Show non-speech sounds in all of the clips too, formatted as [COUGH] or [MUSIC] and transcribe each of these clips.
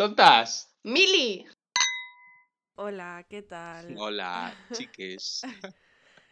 ¡Tontas! ¡Mili! Hola, ¿qué tal? Hola, [LAUGHS] chiques.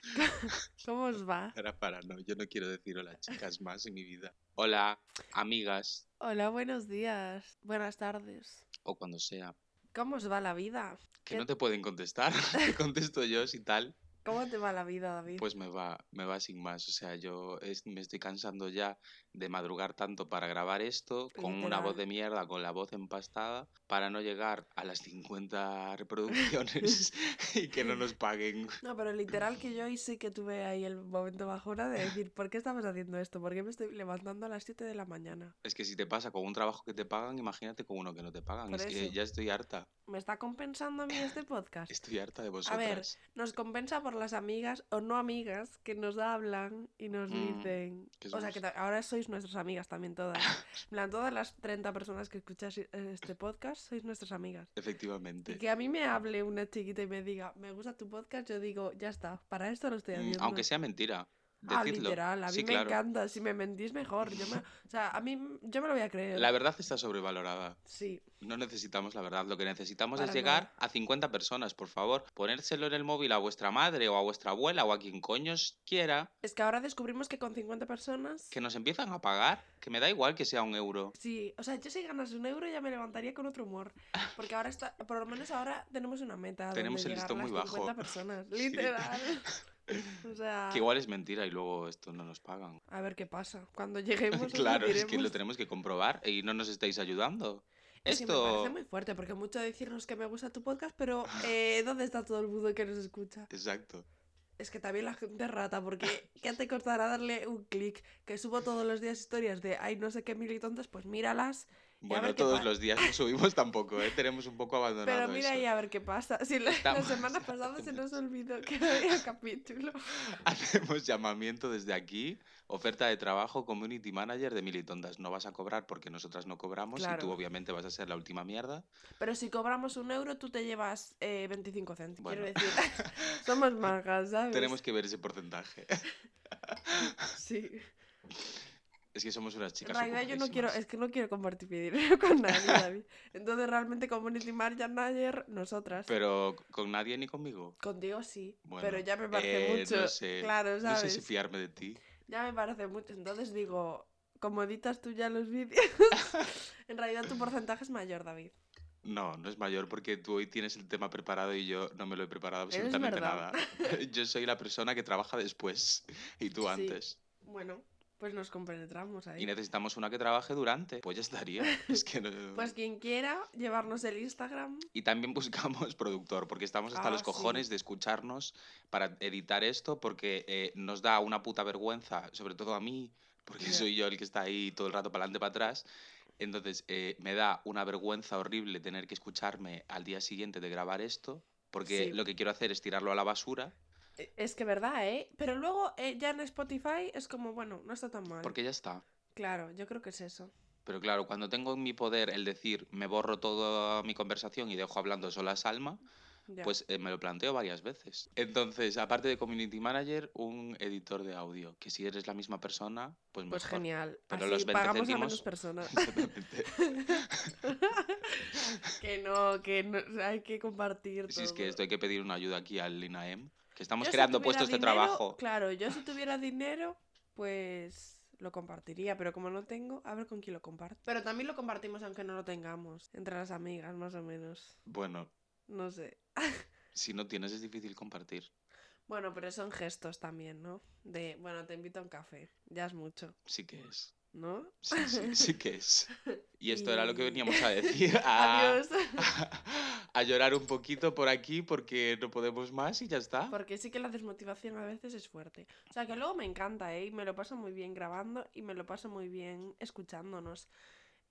[LAUGHS] ¿Cómo os va? Para, para, no, yo no quiero decir hola, chicas, más en mi vida. Hola, amigas, Hola, buenos días. Buenas tardes. o cuando sea. ¿Cómo os va la vida? Que ¿Qué- no te pueden contestar. [LAUGHS] Te contesto yo, si tal. ¿Cómo te va la vida, David? Pues me va, me va sin más. O sea, yo es- me estoy cansando ya de madrugar tanto para grabar esto, con una voz Literal. de mierda, con la voz empastada, para no llegar a las 50 reproducciones [LAUGHS] y que no nos paguen. No, pero literal que yo hoy sí que tuve ahí el momento bajona de [LAUGHS] decir, ¿por qué estamos haciendo esto? ¿Por qué me estoy levantando a las 7 de la mañana? Es que si te pasa con un trabajo que te pagan, imagínate con uno que no te pagan. Por es que eso. ya estoy harta. ¿Me está compensando a mí este podcast? Estoy harta de A vosotras. ver, nos compensa por las amigas o no amigas que nos hablan y nos Mm, dicen. que O sea, que ahora sois nuestras amigas también todas. [LAUGHS] En plan, todas las 30 personas que escucháis eh, este podcast sois nuestras amigas. Y Efectivamente. que a mí me hable una chiquita y me diga, me gusta tu podcast, yo digo, ya está, para esto lo estoy Mm, haciendo. Aunque sea mentira. Ah, literal, a mí Sí, me claro. encanta. Si me mentís, mejor. Yo me... [LAUGHS] O sea, a mí yo me lo voy a creer. La verdad está sobrevalorada. Sí. No necesitamos la verdad. Lo que necesitamos Para es llegar a 50 personas, por favor. Ponérselo en el móvil a vuestra madre o a vuestra abuela o a quien coños quiera. Es que ahora descubrimos que con 50 personas... Que nos empiezan a pagar. Que me da igual que sea un euro. Sí, o sea, yo si ganas un euro ya me levantaría con otro humor. Porque ahora está, por lo menos ahora tenemos una meta. [LAUGHS] Tenemos el listón las muy bajo. 50 personas. [LAUGHS] Sí. Literal. [LAUGHS] O sea, Que igual es mentira y luego esto no nos pagan. a ver qué pasa. Cuando [LAUGHS] lleguemos. claro, es que lo tenemos que comprobar y no nos estáis ayudando. Es que me Esto. parece muy fuerte, porque mucho decirnos que me gusta tu podcast, pero [LAUGHS] eh, ¿dónde está todo el mundo que nos escucha? Exacto. Es que también la gente rata, porque ¿qué te costará darle un clic? Que subo todos los días historias de ay no sé qué mil y tontas, pues míralas. Bueno, todos los días no subimos tampoco, ¿eh? Tenemos un poco [LAUGHS] abandonado Pero mira eso. y a ver qué pasa. Si la, la semana [LAUGHS] pasada se nos olvidó que había [LAUGHS] capítulo. Hacemos llamamiento desde aquí, oferta de trabajo, community manager de Militondas. No vas a cobrar porque nosotras no cobramos y tú Claro. obviamente vas a ser la última mierda. Pero si cobramos un euro, tú te llevas eh, 25 céntimos. Bueno. Quiero decir, somos magas, ¿sabes? Tenemos que ver ese porcentaje. Sí. Es que somos unas En chicas realidad yo no quiero, es que no quiero compartir mi dinero [LAUGHS] con nadie, David. Entonces realmente Community Manager, nosotras. Pero con nadie ni conmigo. Contigo sí, Bueno, pero ya me parece eh, mucho. No sé, Claro, no ¿sabes? sé si fiarme de ti. Ya me parece mucho. Entonces digo, como editas tú ya los vídeos, [LAUGHS] en realidad tu porcentaje es mayor, David. No, no es mayor porque tú hoy tienes el tema preparado y yo no me lo he preparado absolutamente nada. [LAUGHS] Yo soy la persona que trabaja después y tú Sí. antes. Bueno, pues nos compenetramos ahí. Y necesitamos una que trabaje durante. Pues ya estaría. [LAUGHS] Es que no- Pues quien quiera llevarnos el Instagram, Y también buscamos productor, porque estamos hasta Ah, los sí. cojones de escucharnos para editar esto, porque eh, nos da una puta vergüenza, sobre todo a mí, porque soy yo el que está ahí todo el rato para adelante, para atrás. Entonces, eh, me da una vergüenza horrible tener que escucharme al día siguiente de grabar esto, porque Sí. lo que quiero hacer es tirarlo a la basura, es que verdad, ¿eh? Pero luego eh, ya en Spotify es como, bueno, no está tan mal. porque ya está. Claro, yo creo que es eso. Pero claro, cuando tengo en mi poder el decir, me borro toda mi conversación y dejo hablando sola a Salma, Ya. Pues eh, me lo planteo varias veces. Entonces, aparte de community manager, un editor de audio. Que si eres la misma persona, pues mejor. Pues genial. Pero Así los 20 pagamos a céntimos- menos personas. [LAUGHS] Exactamente. [LAUGHS] que no, que no, hay que compartir si es que esto hay que pedir una ayuda aquí al INAEM. Que estamos Yo creando puestos de trabajo. Claro, yo si [LAUGHS] tuviera dinero, pues lo compartiría, pero como no tengo, a ver con quién lo comparto. Pero también lo compartimos aunque no lo tengamos, entre las amigas, más o menos. Bueno, No sé. [LAUGHS] si no tienes es difícil compartir. Bueno, pero son gestos también, ¿no? De, bueno, te invito a un café, ya es mucho, Sí que es. ¿no? Sí, sí, sí que es. [LAUGHS] Y esto era lo que veníamos a decir. Adiós. A llorar un poquito por aquí porque no podemos más y ya está. Porque sí que la desmotivación a veces es fuerte. O sea, que luego me encanta, ¿eh? Y me lo paso muy bien grabando y me lo paso muy bien escuchándonos.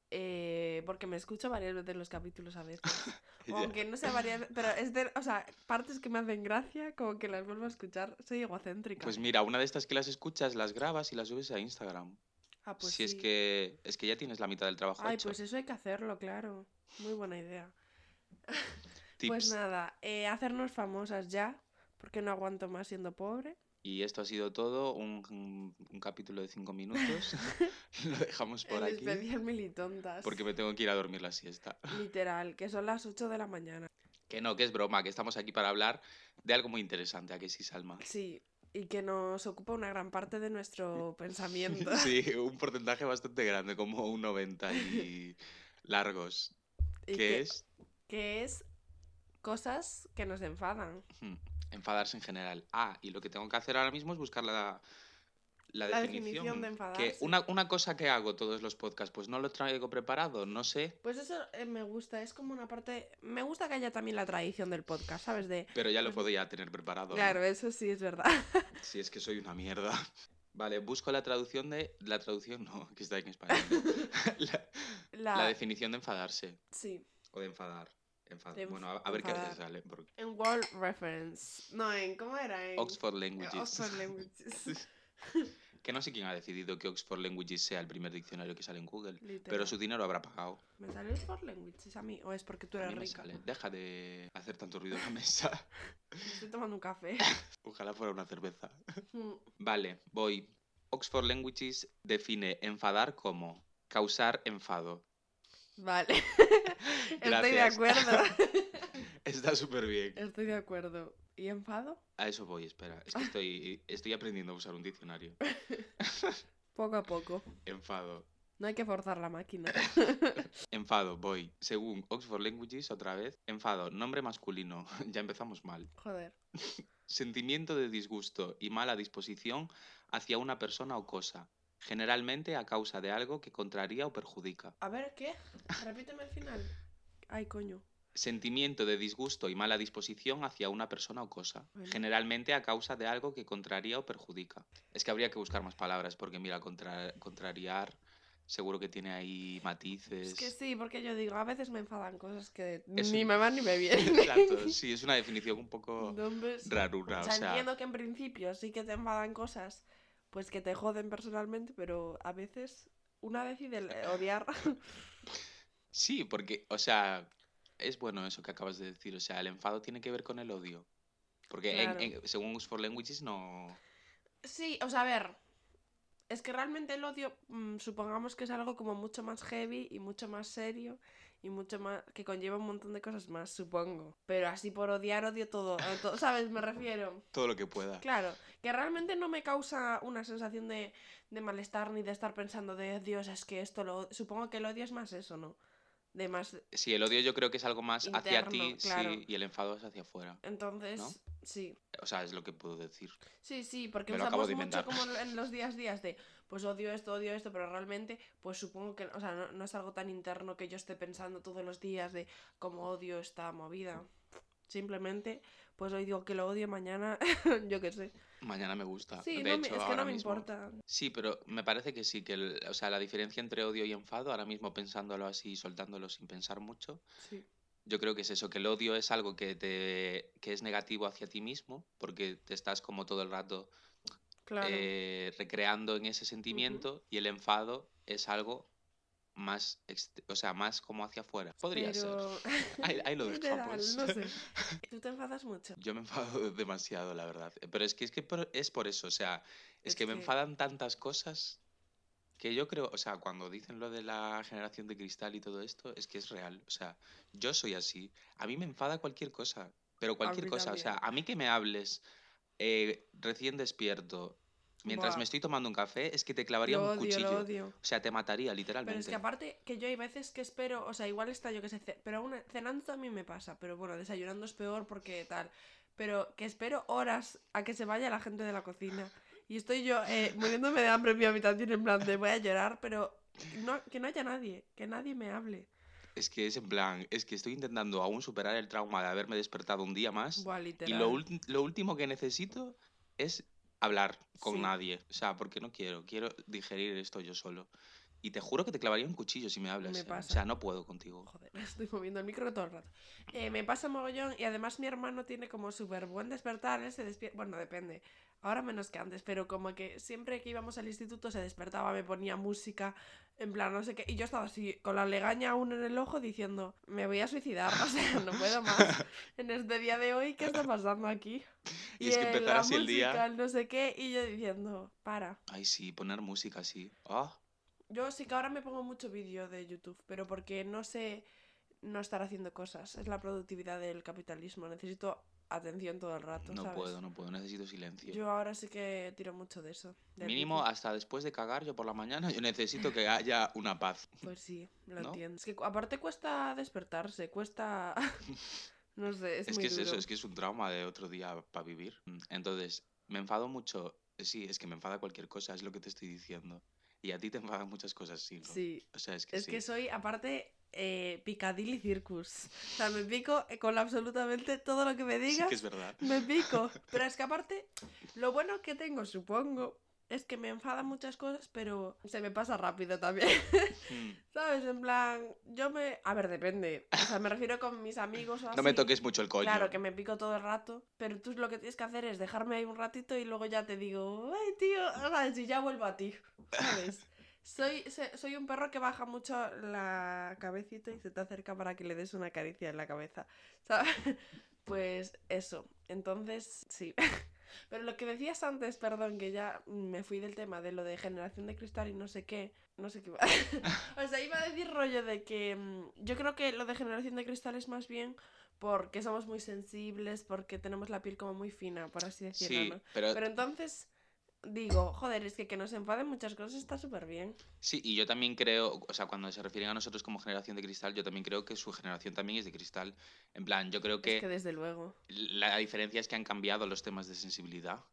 Eh, porque me escucho varias veces los capítulos a veces. [LAUGHS] O aunque no sea varias veces, pero es de, o sea, partes que me hacen gracia, como que las vuelvo a escuchar. Soy egocéntrica. Pues mira, una de estas que las escuchas, las grabas y las subes a Instagram. Ah, pues si es sí. que es que ya tienes la mitad del trabajo Ay, hecho. pues eso hay que hacerlo, claro. Muy buena idea. [LAUGHS] Tips. Pues nada, eh, hacernos famosas ya, porque no aguanto más siendo pobre. Y esto ha sido todo, un, un- un capítulo de cinco minutos. [LAUGHS] [LAUGHS] Lo dejamos por El aquí. especial militontas. Porque me tengo que ir a dormir la siesta. Literal, que son las 8 de la mañana. Que no, que es broma, que estamos aquí para hablar de algo muy interesante, ¿a que sí, Salma? Sí, y que nos ocupa una gran parte de nuestro pensamiento. Sí, un porcentaje bastante grande, como un 90 y largos. Y ¿Qué que, es? Que es cosas que nos enfadan. Enfadarse en general. Ah, y lo que tengo que hacer ahora mismo es buscar la, la, La definición. definición de Que enfadarse. una, una cosa que hago todos los podcasts, pues no lo traigo preparado, no sé, Pues eso eh, me gusta, es como una parte... Me gusta que haya también la tradición del podcast, ¿sabes? De... pero ya lo Pues- podía tener preparado. ¿no? Claro, eso sí es verdad. [LAUGHS] Si es que soy una mierda. [LAUGHS] Vale, busco la traducción de. La traducción no, que está en español. [LAUGHS] la definición de enfadarse. Sí, O de enfadar. Enfad- De enf- bueno, a, a ver qué enfadar. sale. porque- en World Reference. No, en... ¿Cómo era? En... Oxford Languages. Oxford Languages. [LAUGHS] que no sé quién ha decidido que Oxford Languages sea el primer diccionario que sale en Google. Pero su dinero habrá pagado. ¿Me sale Oxford Languages a mí? ¿O es porque tú A eres mí me rica? sale. Deja de hacer tanto ruido en la mesa. Estoy tomando un café. [LAUGHS] Ojalá fuera una cerveza. Mm, Vale, voy. Oxford Languages define enfadar como causar enfado. Vale. [LAUGHS] Estoy de acuerdo. [LAUGHS] Está súper bien. Estoy de acuerdo. ¿Y enfado? A eso voy, espera. Es que estoy, estoy aprendiendo a usar un diccionario. [LAUGHS] Poco a poco. Enfado. No hay que forzar la máquina. Enfado, voy. Según Oxford Languages, otra vez. Enfado, nombre masculino. ya empezamos mal. Joder. Sentimiento de disgusto y mala disposición hacia una persona o cosa. Generalmente a causa de algo que contraría o perjudica. A ver, ¿qué? Repíteme el final. Ay, coño. Sentimiento de disgusto y mala disposición hacia una persona o cosa. Bueno. Generalmente a causa de algo que contraría o perjudica. Es que habría que buscar más palabras porque, mira, contra- contrariar seguro que tiene ahí matices. Es que sí, porque yo digo, a veces me enfadan cosas que Es ni un- me van ni me [LAUGHS] vienen. Exacto, sí, es una definición un poco Entonces, rarura. o O sea, sea, entiendo que en principio sí que te enfadan cosas pues que te joden personalmente, pero a veces una decide le- odiar. [LAUGHS] sí, porque, o sea, es bueno eso que acabas de decir. O sea, el enfado tiene que ver con el odio. Porque en- Claro. en- según Oxford Languages no... sí, o sea, a ver. Es que realmente el odio, mm, supongamos que es algo como mucho más heavy y mucho más serio y mucho más. que conlleva un montón de cosas más, supongo. Pero así por odiar, odio todo. todo, ¿Sabes? Me refiero. Todo lo que pueda. Claro, que realmente no me causa una sensación de, de malestar ni de estar pensando de Dios, es que esto lo. Supongo que el odio es más eso, ¿no? De más. Sí, el odio yo creo que es algo más hacia ti, claro. sí, y el enfado es hacia afuera. Entonces, ¿No? sí. O sea, es lo que puedo decir. Sí, sí, porque Me usamos mucho como en los días días de pues odio esto, odio esto, pero realmente, pues supongo que, o sea, no, no es algo tan interno que yo esté pensando todos los días de cómo odio esta movida. Simplemente, pues hoy digo que lo odio, mañana, [LAUGHS] yo qué sé. Mañana me gusta. Sí, de no hecho, es que ahora no me mismo- importa. Sí, pero me parece que sí, que el- o sea, la diferencia entre odio y enfado, ahora mismo pensándolo así y soltándolo sin pensar mucho, Sí. yo creo que es eso, que el odio es algo que, te, que es negativo hacia ti mismo, porque te estás como todo el rato Claro. eh, recreando en ese sentimiento, y el enfado es algo más, o sea, más como hacia afuera. Podría ser. [LAUGHS] Ahí, ahí lo [LAUGHS] dejamos. no sé. [LAUGHS] ¿Tú te enfadas mucho? Yo me enfado demasiado, la verdad. Pero es que es, que por, es por eso, o sea, es, Es que, me enfadan tantas cosas que yo creo, o sea, cuando dicen lo de la generación de cristal y todo esto, es que es real. O sea, yo soy así. A mí me enfada cualquier cosa, pero cualquier cosa. O sea, también. a mí que me hables eh, recién despierto, mientras Buah. me estoy tomando un café, es que te clavaría Lo un odio, cuchillo. lo odio. O sea, te mataría, literalmente. Pero es que aparte que yo hay veces que espero, o sea, igual está yo que sé, pero aún cenando también me pasa, pero bueno, desayunando es peor porque tal. Pero que espero horas a que se vaya la gente de la cocina. Y estoy yo eh, [LAUGHS] muriéndome de hambre en mi habitación en plan de voy a llorar, pero no, que no haya nadie, que nadie me hable. Es que es en plan, es que estoy intentando aún superar el trauma de haberme despertado un día más. Buah, Y lo, lo último que necesito es hablar con Sí. nadie. O sea, porque no quiero. Quiero digerir esto yo solo. Y te juro que te clavaría un cuchillo si me hablas. Me ¿eh? O pasa. sea, no puedo contigo. Joder, [LAUGHS] estoy moviendo el micro todo el rato. Eh, me pasa mogollón y además mi hermano tiene como súper buen despertar, él se despierta, bueno, depende. Ahora menos que antes, pero como que siempre que íbamos al instituto se despertaba, me ponía música, en plan, no sé qué. Y yo estaba así, con la legaña aún en el ojo, diciendo, me voy a suicidar, [LAUGHS] o sea, no puedo más. En este día de hoy, ¿qué está pasando aquí? [LAUGHS] Y, es que empezar así el día. no sé qué, y yo diciendo, para. Ay, sí, poner música así. Ah, Yo sí que ahora me pongo mucho vídeo de YouTube, pero porque no sé no estar haciendo cosas. Es la productividad del capitalismo. Necesito atención todo el rato, no ¿sabes? puedo, no puedo, necesito silencio. Yo ahora sí que tiro mucho de eso. Mínimo hasta después de cagar yo por la mañana, [LAUGHS] yo necesito que haya una paz. Pues sí, lo ¿No? entiendo. Es que aparte cuesta despertarse, cuesta... [LAUGHS] no sé, es, Es muy que es eso, duro. es que es un trauma de otro día para vivir. Entonces, me enfado mucho. Sí, es que me enfada cualquier cosa, es lo que te estoy diciendo. Y a ti te enfadan muchas cosas, sí, ¿no? Sí, O sea, es que es sí. que soy, aparte, eh, Piccadilly Circus. O sea, me pico con absolutamente todo lo que me Sí digas. que es verdad. Me pico. [LAUGHS] Pero es que aparte, lo bueno que tengo, supongo, es que me enfadan muchas cosas, pero se me pasa rápido también. [LAUGHS] Mm. ¿Sabes? En plan, yo me... A ver, depende. O sea, me refiero con mis amigos o así. No me toques mucho el coño. Claro, que me pico todo el rato, pero tú lo que tienes que hacer es dejarme ahí un ratito y luego ya te digo, ay, tío, ¿sabes? y ya vuelvo a ti, ¿sabes? [LAUGHS] Soy, soy un perro que baja mucho la cabecita y se te acerca para que le des una caricia en la cabeza, ¿sabes? [LAUGHS] Pues eso, entonces sí. Pero lo que decías antes, perdón, que ya me fui del tema de lo de generación de cristal y no sé qué, no sé qué iba. [LAUGHS] [LAUGHS] o sea, iba a decir rollo de que mm, yo creo que lo de generación de cristal es más bien porque somos muy sensibles, porque tenemos la piel como muy fina, por así decirlo, Sí, ¿no? pero, Pero entonces digo, joder, es que que nos enfaden muchas cosas está súper bien. sí, y yo también creo, o sea, cuando se refieren a nosotros como generación de cristal, yo también creo que su generación también es de cristal. En plan, yo creo que Es que desde luego. la diferencia es que han cambiado los temas de sensibilidad.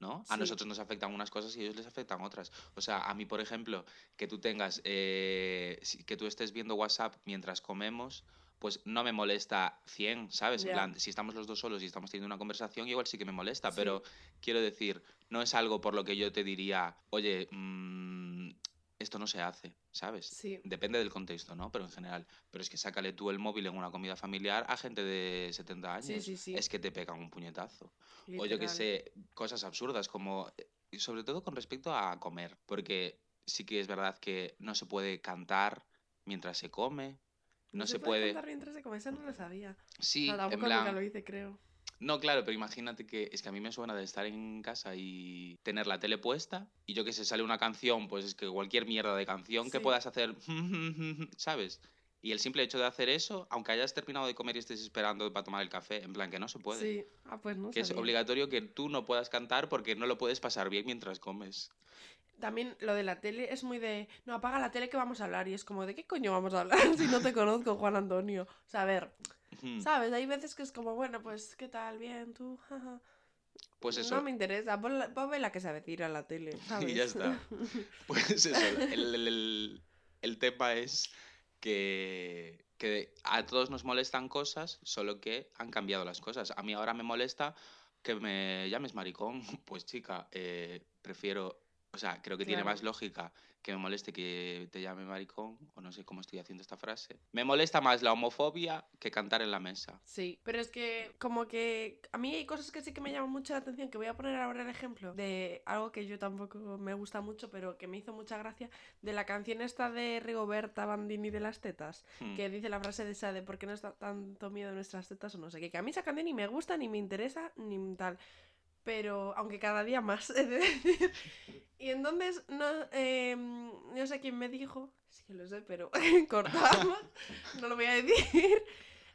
¿No? A Sí. nosotros nos afectan unas cosas y a ellos les afectan otras. O sea, a mí, por ejemplo, que tú tengas, eh, que tú estés viendo WhatsApp mientras comemos, pues no me molesta 100, ¿sabes? En plan, si estamos los dos solos y estamos teniendo una conversación, igual sí que me molesta, Sí. pero quiero decir, no es algo por lo que yo te diría, oye, mm, esto no se hace, ¿sabes? Sí. Depende del contexto, ¿no? Pero en general. Pero es que sácale tú el móvil en una comida familiar a gente de 70 años. Sí, sí, sí. Es que te pegan un puñetazo. O yo que sé, cosas absurdas como, eh, y sobre todo con respecto a comer, porque sí que es verdad que no se puede cantar mientras se come, no, se, puede... cantar mientras se come, eso no lo sabía. Sí, o sea, en tampoco nunca plan... lo hice, creo. No, claro, pero imagínate que es que a mí me suena de estar en casa y tener la tele puesta y yo que sé, sale una canción, pues es que cualquier mierda de canción que puedas hacer, [LAUGHS] ¿sabes? Y el simple hecho de hacer eso, aunque hayas terminado de comer y estés esperando para tomar el café, en plan que no se puede. Sí. Ah, pues no Que es obligatorio que tú no puedas cantar porque no lo puedes pasar bien mientras comes. También lo de la tele es muy de, no, apaga la tele que vamos a hablar. Y es como, ¿de qué coño vamos a hablar [LAUGHS] si no te conozco, Juan Antonio? O sea, a ver. ¿sabes? Hay veces que es como, bueno, pues, ¿qué tal? Bien, tú, jaja. Pues eso, No me interesa, ponme la que sabe decir a la tele, [LAUGHS] ¿sabes? y ya está. [LAUGHS] Pues eso, el, el- el- el tema es que, que a todos nos molestan cosas, solo que han cambiado las cosas. A mí ahora me molesta que me llames maricón. Pues chica, eh, prefiero, o sea, creo que tiene Claro. más lógica que me moleste que te llame maricón, o no sé cómo estoy haciendo esta frase. Me molesta más la homofobia que cantar en la mesa. Sí, pero es que como que a mí hay cosas que sí que me llaman mucho la atención, que voy a poner ahora el ejemplo de algo que yo tampoco me gusta mucho, pero que me hizo mucha gracia, de la canción esta de Rigoberta Bandini de las tetas, Hmm. que dice la frase de esa de ¿por qué nos da tanto miedo nuestras tetas o no sé qué? Que a mí esa canción ni me gusta, ni me interesa, ni tal. Pero, aunque cada día más, [LAUGHS] de decir. Y entonces, no, em, no sé quién me dijo, sí que lo sé, pero [LAUGHS] cortamos, no lo voy a decir,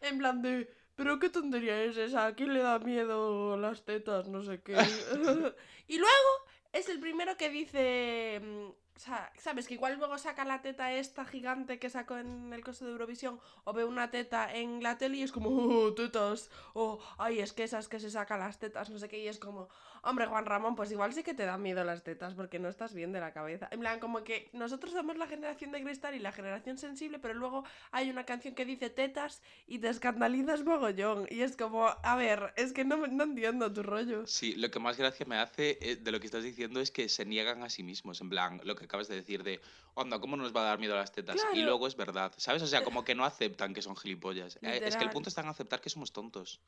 en plan de, pero qué tontería es esa, ¿a quién le da miedo las tetas? No sé qué. [LAUGHS] y luego es el primero que dice, mm, o sea, ¿sabes? Que igual luego saca la teta esta gigante que sacó en el costo de Eurovisión o ve una teta en la tele y es como, oh, tetas, o, ay, es que esas que se sacan las tetas, no sé qué, y es como, hombre, Juan Ramón, pues igual sí que te dan miedo las tetas porque no estás bien de la cabeza. En plan, como que nosotros somos la generación de cristal y la generación sensible, pero luego hay una canción que dice tetas y te escandalizas mogollón. Y es como, a ver, es que no, me- no entiendo tu rollo. Sí, lo que más gracia me hace eh, de lo que estás diciendo es que se niegan a sí mismos, en plan, lo que acabas de decir de, onda, ¿cómo nos va a dar miedo las tetas? Y luego es verdad, ¿sabes? O sea, como que no [LAUGHS] aceptan que son gilipollas. Eh, es que el punto está en aceptar que somos tontos.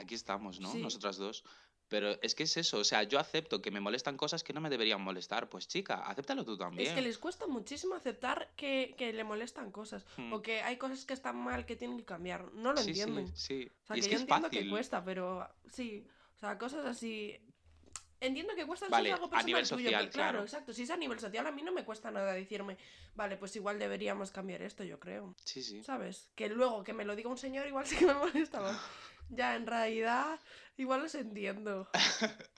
Aquí estamos, ¿no? Sí. Nosotras dos. Pero es que es eso, o sea, yo acepto que me molestan cosas que no me deberían molestar. Pues chica, acéptalo tú también. Es que les cuesta muchísimo aceptar que, que le molestan cosas. Hmm. O que hay cosas que están mal que tienen que cambiar. No lo sí, entienden. sí, sí. O sea, Y que es yo que es entiendo que fácil. cuesta, pero sí. O sea, cosas así. Entiendo que cuesta si Vale, es algo a personal nivel tuyo, social, claro, claro. exacto. Si es a nivel social, a mí no me cuesta nada decirme, vale, pues igual deberíamos cambiar esto, yo creo. Sí, sí. ¿Sabes? Que luego que me lo diga un señor, igual [LAUGHS] sí que me molesta más. [LAUGHS] Ya, en realidad, igual los entiendo. [LAUGHS]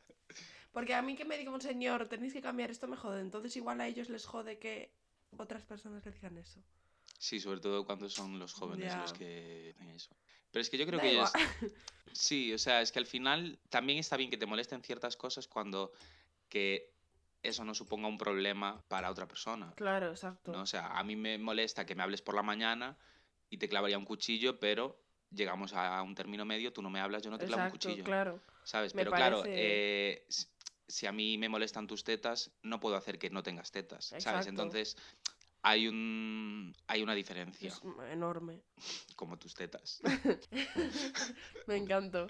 Porque a mí que me diga un señor, tenéis que cambiar esto, me jode. Entonces, igual a ellos les jode que otras personas les digan eso. Sí, sobre todo cuando son los jóvenes los que eso. Pero es que yo creo Da que. [LAUGHS] Sí, o sea, es que al final también está bien que te molesten ciertas cosas cuando que eso no suponga un problema para otra persona. Claro, exacto. ¿no? O sea, a mí me molesta que me hables por la mañana y te clavaría un cuchillo, pero llegamos a un término medio, tú no me hablas, yo no te clavo un cuchillo. claro. ¿Sabes? Me Pero claro, eh, si a mí me molestan tus tetas, no puedo hacer que no tengas tetas, ¿sabes? Exacto. Entonces hay un hay una diferencia, Es enorme. como tus tetas. [LAUGHS] Me encantó.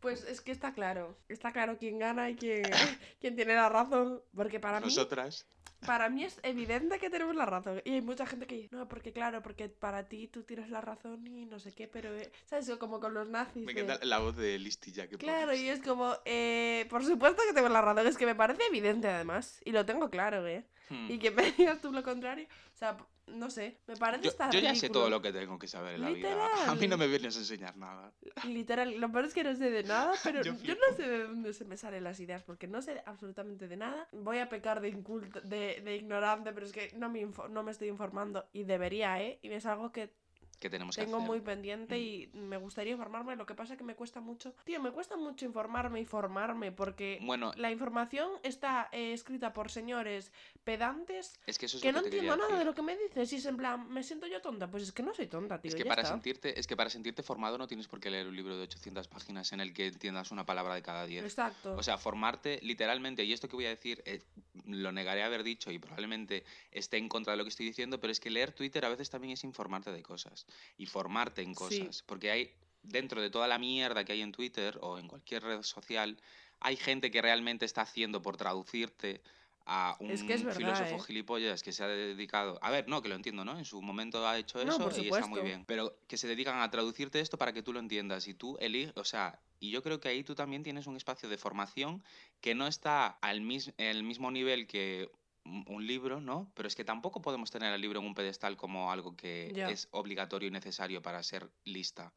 Pues es que está claro. Está claro quién gana y quién, [LAUGHS] quién tiene la razón. Porque para mí, Nosotras. Para mí es evidente que tenemos la razón. Y hay mucha gente que dice, no, porque claro, porque para ti tú tienes la razón y no sé qué, pero... eh", ¿Sabes? Como con los nazis. Me de- encanta la voz de listilla que Claro, pones. y es como, eh, por supuesto que tengo la razón, es que me parece evidente además, y lo tengo claro, ¿eh? Hmm. Y que [LAUGHS] me digas tú lo contrario, o sea, no sé, me parece Yo, estar yo ya sé todo lo que tengo que saber en la vida. [LAUGHS] A mí no me vienes a enseñar nada. Literal, lo peor es que no sé de nada, [LAUGHS] pero Yo yo, no sé de dónde se me salen las ideas, porque no sé absolutamente de nada. Voy a pecar de, inculto, de, de ignorante, pero es que no me, no me estoy informando, y debería, ¿eh? Y es algo que ¿Qué tenemos que tengo hacer? muy pendiente Mm. y me gustaría informarme. Lo que pasa es que me cuesta mucho. Tío, me cuesta mucho informarme y formarme porque Bueno, la información está eh, escrita por señores pedantes es que eso es que lo no que entiendo nada de lo que me dices. Y es en plan, ¿me siento yo tonta? Pues es que no soy tonta, tío. Es que, ya para está. sentirte, es que para sentirte formado no tienes por qué leer un libro de 800 páginas en el que entiendas una palabra de cada 10. Exacto. O sea, formarte literalmente, y esto que voy a decir eh, lo negaré haber dicho y probablemente esté en contra de lo que estoy diciendo, pero es que leer Twitter a veces también es informarte de cosas y formarte en Sí. cosas. Porque hay, dentro de toda la mierda que hay en Twitter o en cualquier red social, hay gente que realmente está haciendo por traducirte a un Es que es verdad, filósofo ¿eh? gilipollas que se ha dedicado. A ver, no, que lo entiendo, ¿no? En su momento ha hecho eso y está muy bien. Pero que se dedican a traducirte esto para que tú lo entiendas y tú eliges, o sea, y yo creo que ahí tú también tienes un espacio de formación que no está al mis el mismo nivel que un libro, ¿no? Pero es que tampoco podemos tener el libro en un pedestal como algo que es obligatorio y necesario para ser lista,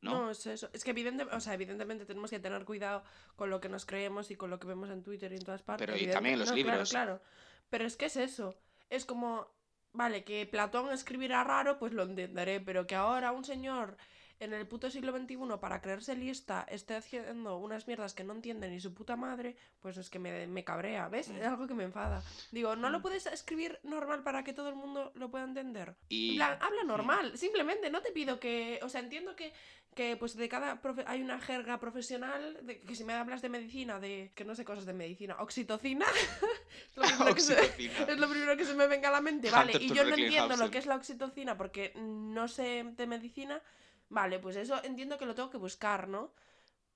¿no? No, es eso. Es que evidente, o sea, evidentemente tenemos que tener cuidado con lo que nos creemos y con lo que vemos en Twitter y en todas partes. Pero y también en los no, libros. Claro, claro. Pero es que es eso. Es como, vale, que Platón escribirá raro, pues lo entenderé, pero que ahora un señor en el puto siglo XXI, para creerse lista, esté haciendo unas mierdas que no entiende ni su puta madre, pues es que me, me cabrea, ¿ves? Es algo que me enfada. Digo, ¿no lo Mm. puedes escribir normal para que todo el mundo lo pueda entender? En Y plan, habla normal, simplemente, no te pido que, o sea, entiendo que, que pues de cada profe- hay una jerga profesional, de, que si me hablas de medicina, de, que no sé cosas de medicina, oxitocina, [LAUGHS] es, lo primero que se, Oxitocina. es lo primero que se me venga a la mente, vale, Hunter y yo no entiendo lo que es la oxitocina porque no sé de medicina, vale, pues eso entiendo que lo tengo que buscar, ¿no?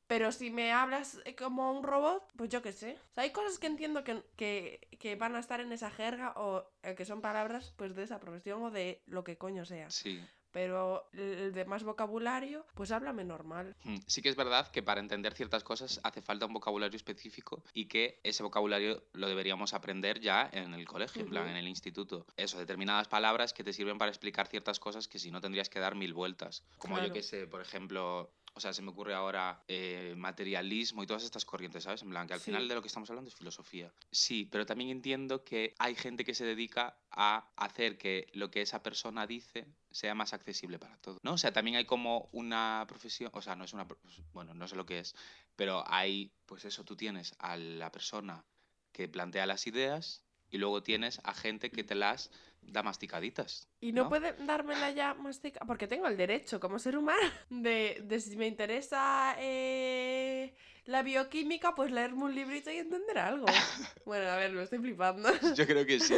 Pero si me hablas eh, como un robot, pues yo qué sé. Hay cosas que entiendo que, que, que van a estar en esa jerga o eh, que son palabras pues de esa profesión o de lo que coño sea. sí. Pero el de más vocabulario, pues háblame normal. Mm, Sí que es verdad que para entender ciertas cosas hace falta un vocabulario específico y que ese vocabulario lo deberíamos aprender ya en el colegio, en plan, en el instituto. Eso, determinadas palabras que te sirven para explicar ciertas cosas que si no tendrías que dar mil vueltas. Como yo que sé, por ejemplo, o sea, se me ocurre ahora eh, materialismo y todas estas corrientes, ¿sabes? En plan, que al Sí. final de lo que estamos hablando es filosofía. Sí, pero también entiendo que hay gente que se dedica a hacer que lo que esa persona dice sea más accesible para todos, ¿no? O sea, también hay como una profesión, o sea, no es una, pro- bueno, no sé lo que es, pero hay, pues eso, tú tienes a la persona que plantea las ideas y luego tienes a gente que te las da masticaditas. Y no, ¿No? puede dármela ya mastica, porque tengo el derecho como ser humano [LAUGHS] de, de si me interesa eh, la bioquímica, pues leerme un librito y entender algo. [LAUGHS] Bueno, a ver, lo estoy flipando. [LAUGHS] Yo creo que sí.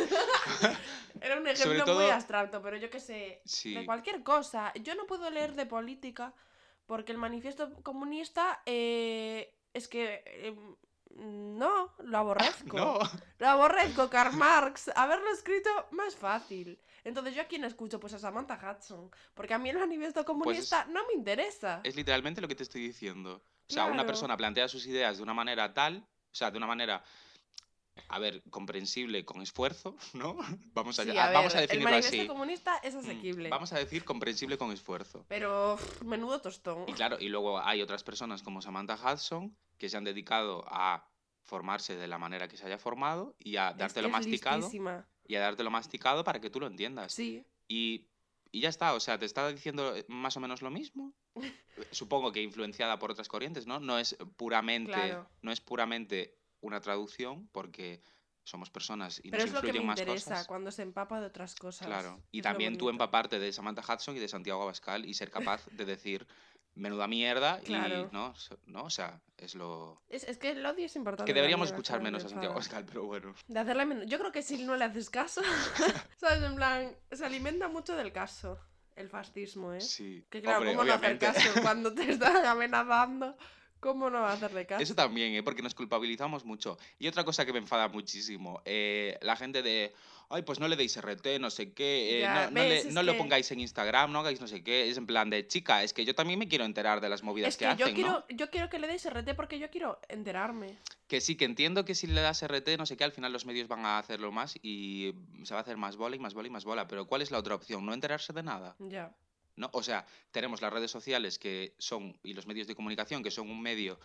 Era un ejemplo muy abstracto, pero yo qué sé, Sí. de cualquier cosa. Yo no puedo leer de política Porque el manifiesto comunista eh, es que... eh, no, lo aborrezco. [LAUGHS] No, Lo aborrezco, Karl Marx. Haberlo escrito más fácil. Entonces, ¿yo a quién escucho? Pues a Samantha Hudson. Porque a mí el manifiesto comunista no me interesa. es literalmente lo que te estoy diciendo. O sea, una persona plantea sus ideas de una manera tal, o sea, de una manera, a ver, comprensible con esfuerzo, [LAUGHS] ¿no? Vamos a, Sí, a- a vamos a el manifiesto así. comunista es Mm, asequible. Vamos a decir comprensible con esfuerzo. Pero, menudo tostón. Y claro, y luego hay otras personas como Samantha Hudson que se han dedicado a formarse de la manera que se haya formado y a Es que dártelo es masticado listísima. y a dártelo masticado para que tú lo entiendas. Sí. Y, y ya está, o sea, te está diciendo eh, más o menos lo mismo. [LAUGHS] Supongo que influenciada por otras corrientes, ¿no? No es puramente, Claro. no es puramente una traducción porque somos personas y Pero nos es lo que me más interesa, cosas. cuando se empapa de otras cosas. Claro. Y también tú empaparte de Samantha Hudson y de Santiago Abascal y ser capaz de decir menuda mierda Claro. y no, no, o sea, es lo Es, es que el odio es importante. que deberíamos escuchar menos a Santiago. Abascal, pero bueno. De hacerle menos. Yo creo que si no le haces caso, [LAUGHS] ¿sabes? En plan, se alimenta mucho del caso. El fascismo, ¿eh? Sí. Que claro, Hombre, ¿cómo no hacer obviamente. caso cuando te [LAUGHS] están amenazando? ¿Cómo no va a hacerle caso? Eso también, ¿eh? porque nos culpabilizamos mucho. Y otra cosa que me enfada muchísimo, eh, la gente de, ay, pues no le deis RT, no sé qué, eh, Ya, no, no le- ves, no lo que- pongáis en Instagram, no hagáis no sé qué. Es en plan de, chica, es que yo también me quiero enterar de las movidas Es que, que yo hacen, quiero, ¿no? yo quiero que le deis RT porque yo quiero enterarme. Que sí, que entiendo que si le das RT, no sé qué, al final los medios van a hacerlo más y se va a hacer más bola y más bola y más bola. Pero ¿cuál es la otra opción? ¿No enterarse de nada? Ya. ¿No? O sea, tenemos las redes sociales que son, y los medios de comunicación que son un medio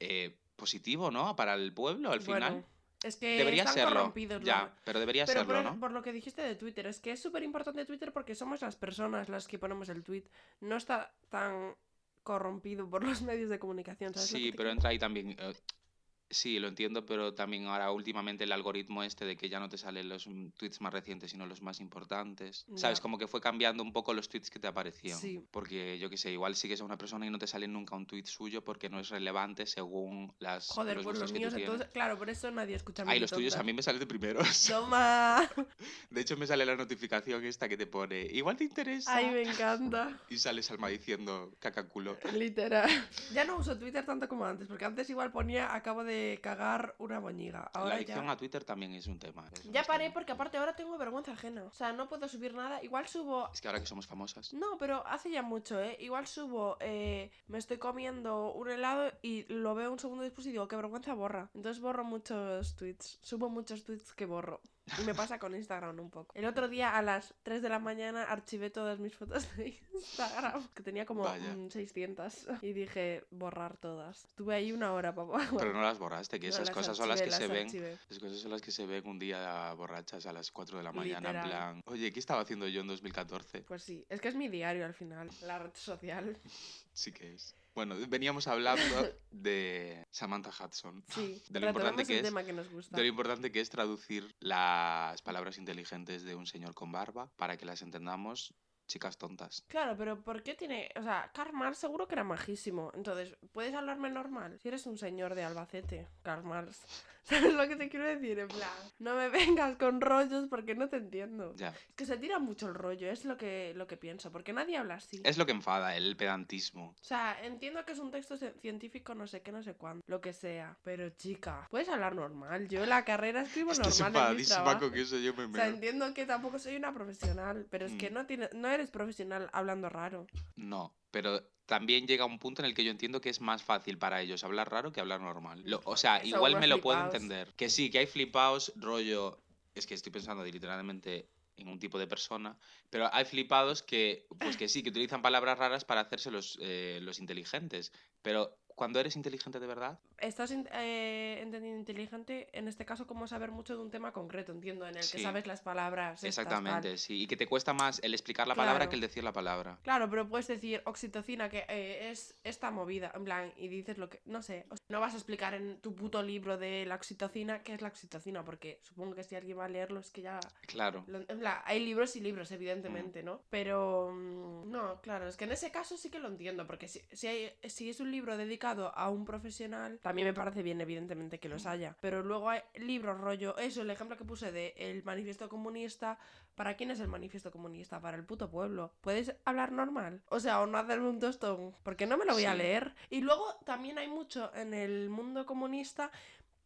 eh, positivo, ¿no? Para el pueblo, al final. Es que debería están serlo. corrompidos. Ya, ¿no? pero debería Pero serlo, por, ¿no? por lo que dijiste de Twitter, es que es súper importante Twitter porque somos las personas las que ponemos el tweet. No está tan corrompido por los [LAUGHS] medios de comunicación. ¿sabes lo que Sí, pero entra ahí también. eh, sí, lo entiendo, pero también ahora últimamente el algoritmo este de que ya no te salen los mm, tweets más recientes, sino los más importantes. ¿Sabes? Ya. Como que fue cambiando un poco los tweets que te aparecían. Sí. Porque yo qué sé, igual sigues a una persona y no te sale nunca un tweet suyo porque no es relevante según las Joder, los pues los gustos que tú míos entonces. Claro, por eso nadie escucha Ay, mi los tuyos tonta. a mí me salen de primeros. [LAUGHS] Toma. [LAUGHS] De hecho, me sale la notificación esta que te pone, igual te interesa. Ay, me encanta. [LAUGHS] Y sales alma diciendo cacaculo. Literal. Ya no uso Twitter tanto como antes, porque antes igual ponía acabo de cagar una boñiga. La Ahora adicción ya. a Twitter también es un tema. es un Ya paré tema. porque aparte ahora tengo vergüenza ajena. O sea, no puedo subir nada. Igual subo. Es que ahora que somos famosas. No, pero hace ya mucho, ¿eh? Igual subo, eh, me estoy comiendo un helado y lo veo un segundo después y digo, qué vergüenza borra. Entonces borro muchos tweets. Subo muchos tweets que borro. Y me pasa con Instagram un poco. El otro día a las 3 de la mañana archivé todas mis fotos de Instagram, [LAUGHS] que tenía como Vaya. mm, 600. Y dije, borrar todas. Tuve ahí una hora, papá. Pero no las borraste, que No, esas las cosas son las que archivé, se las ven. archivé. Esas cosas son las que se ven un día borrachas a las 4 de la mañana. En Literal. plan, oye, ¿qué estaba haciendo yo en 2014? Pues sí, es que es mi diario al final, la red social. [LAUGHS] Sí que es. Bueno, veníamos hablando de Samantha Hudson. [LAUGHS] Sí, De lo importante que es- tema que nos gusta. De lo importante que es traducir las palabras inteligentes de un señor con barba para que las entendamos chicas tontas. Claro, pero ¿por qué tiene...? O sea, Karl Marx seguro que era majísimo. Entonces, ¿puedes hablarme normal? Si eres un señor de Albacete, Karl Marx. [LAUGHS] ¿Sabes lo que te quiero decir? En plan, no me vengas con rollos porque no te entiendo. Ya. Es que se tira mucho el rollo, es lo que, lo que pienso. Porque nadie habla así. Es lo que enfada, el pedantismo. O sea, entiendo que es un texto ci- científico, no sé qué, no sé cuándo, lo que sea. Pero chica, puedes hablar normal. Yo en la carrera escribo Estás normal en mi trabajo. con que eso yo me O sea, entiendo que tampoco soy una profesional, pero es que Mm. no, tiene, no eres profesional hablando raro. No, pero también llega un punto en el que yo entiendo que es más fácil para ellos hablar raro que hablar normal. Lo- o sea, igual me lo puedo entender. Que sí, que hay flipados, rollo. Es que estoy pensando literalmente en un tipo de persona, pero hay flipados que, pues que sí, que utilizan palabras raras para hacerse los, eh, los inteligentes. Pero cuando eres inteligente de verdad, Estás eh, entendiendo inteligente, en este caso, como saber mucho de un tema concreto, entiendo, en el Sí. que sabes las palabras. exactamente, sí. Y que te cuesta más el explicar la palabra que el decir la palabra. Claro, pero puedes decir oxitocina, que eh, es esta movida, en plan, y dices lo que. No sé, o sea, no vas a explicar en tu puto libro de la oxitocina qué es la oxitocina, porque supongo que si alguien va a leerlo es que ya. Claro. lo- en plan, hay libros y libros, Mm. evidentemente, ¿no? Pero. mm, No, claro, es que en ese caso sí que lo entiendo, porque si, si, hay, si es un libro dedicado a un profesional, también me parece bien, evidentemente, que los haya. Pero luego hay libros rollo, eso, el ejemplo que puse de el manifiesto comunista. ¿Para quién es el manifiesto comunista? Para el puto pueblo. ¿Puedes hablar normal? O sea, o no hacerme un tostón. Porque no me lo voy a leer. Y luego también hay mucho en el mundo comunista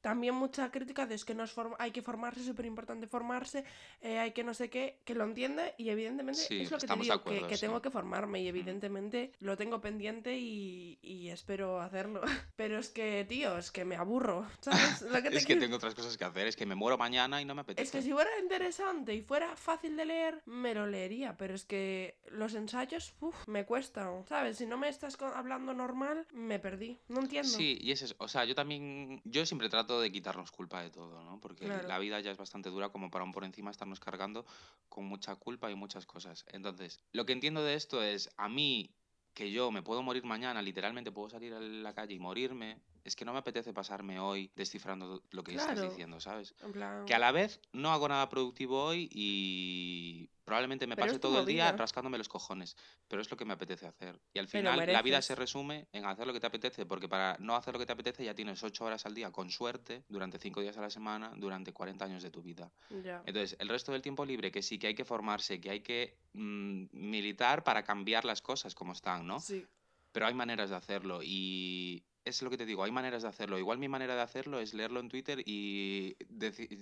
también mucha crítica de es que nos form- hay que formarse, es súper importante formarse, eh, hay que no sé qué, que lo entiende y evidentemente Sí, es lo que te digo, que- acuerdo, que, tengo sí. que formarme y evidentemente lo tengo pendiente y, y espero hacerlo. [LAUGHS] Pero es que, tío, es que me aburro, [LAUGHS] ¿sabes? Lo que te Es que tengo otras cosas que hacer, es que me muero mañana y no me apetece. es que si fuera interesante y fuera fácil de leer, me lo leería, pero es que los ensayos, uff, me cuestan, ¿sabes? Si no me estás hablando normal, me perdí, no entiendo. Sí, y es eso. O sea, yo también, yo siempre trato de quitarnos culpa de todo, ¿no? Porque Claro. la vida ya es bastante dura como para un por encima estarnos cargando con mucha culpa y muchas cosas. Entonces, lo que entiendo de esto es, a mí, que yo me puedo morir mañana, literalmente puedo salir a la calle y morirme, es que no me apetece pasarme hoy descifrando lo que estás diciendo, ¿sabes? En plan... Que a la vez no hago nada productivo hoy y probablemente me Pero pase todo el día rascándome los cojones, pero es lo que me apetece hacer. Y al final la vida se resume en hacer lo que te apetece, porque para no hacer lo que te apetece ya tienes ocho horas al día con suerte, durante cinco días a la semana, durante 40 años de tu vida. Ya. Entonces, el resto del tiempo libre, que sí que hay que formarse, que hay que mm, militar para cambiar las cosas como están, ¿no? Sí. Pero hay maneras de hacerlo y es lo que te digo, hay maneras de hacerlo. Igual mi manera de hacerlo es leerlo en Twitter y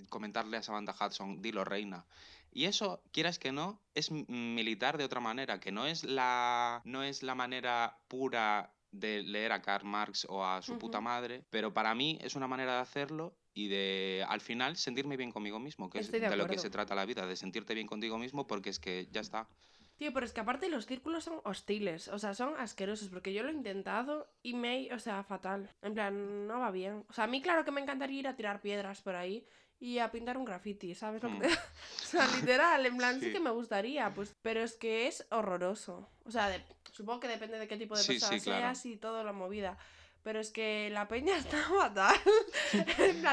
comentarle a Samantha Hudson, dilo reina. Y eso, quieras que no, es militar de otra manera, que no es la, no es la manera pura de leer a Karl Marx o a su puta madre, pero para mí es una manera de hacerlo y de al final sentirme bien conmigo mismo, que es de de lo que se trata la vida, de sentirte bien contigo mismo porque es que ya está. Tío, pero es que aparte los círculos son hostiles, o sea, son asquerosos, porque yo lo he intentado y me, o sea, fatal. En plan, no va bien. O sea, a mí claro que me encantaría ir a tirar piedras por ahí y a pintar un graffiti, ¿sabes lo que Mm. [LAUGHS] O sea, literal, en plan, sí. Sí. que me gustaría, pues, pero es que es horroroso. O sea, de- supongo que depende de qué tipo de Sí, sí, persona claro. seas y toda la movida. Pero es que la peña [LAUGHS] está fatal.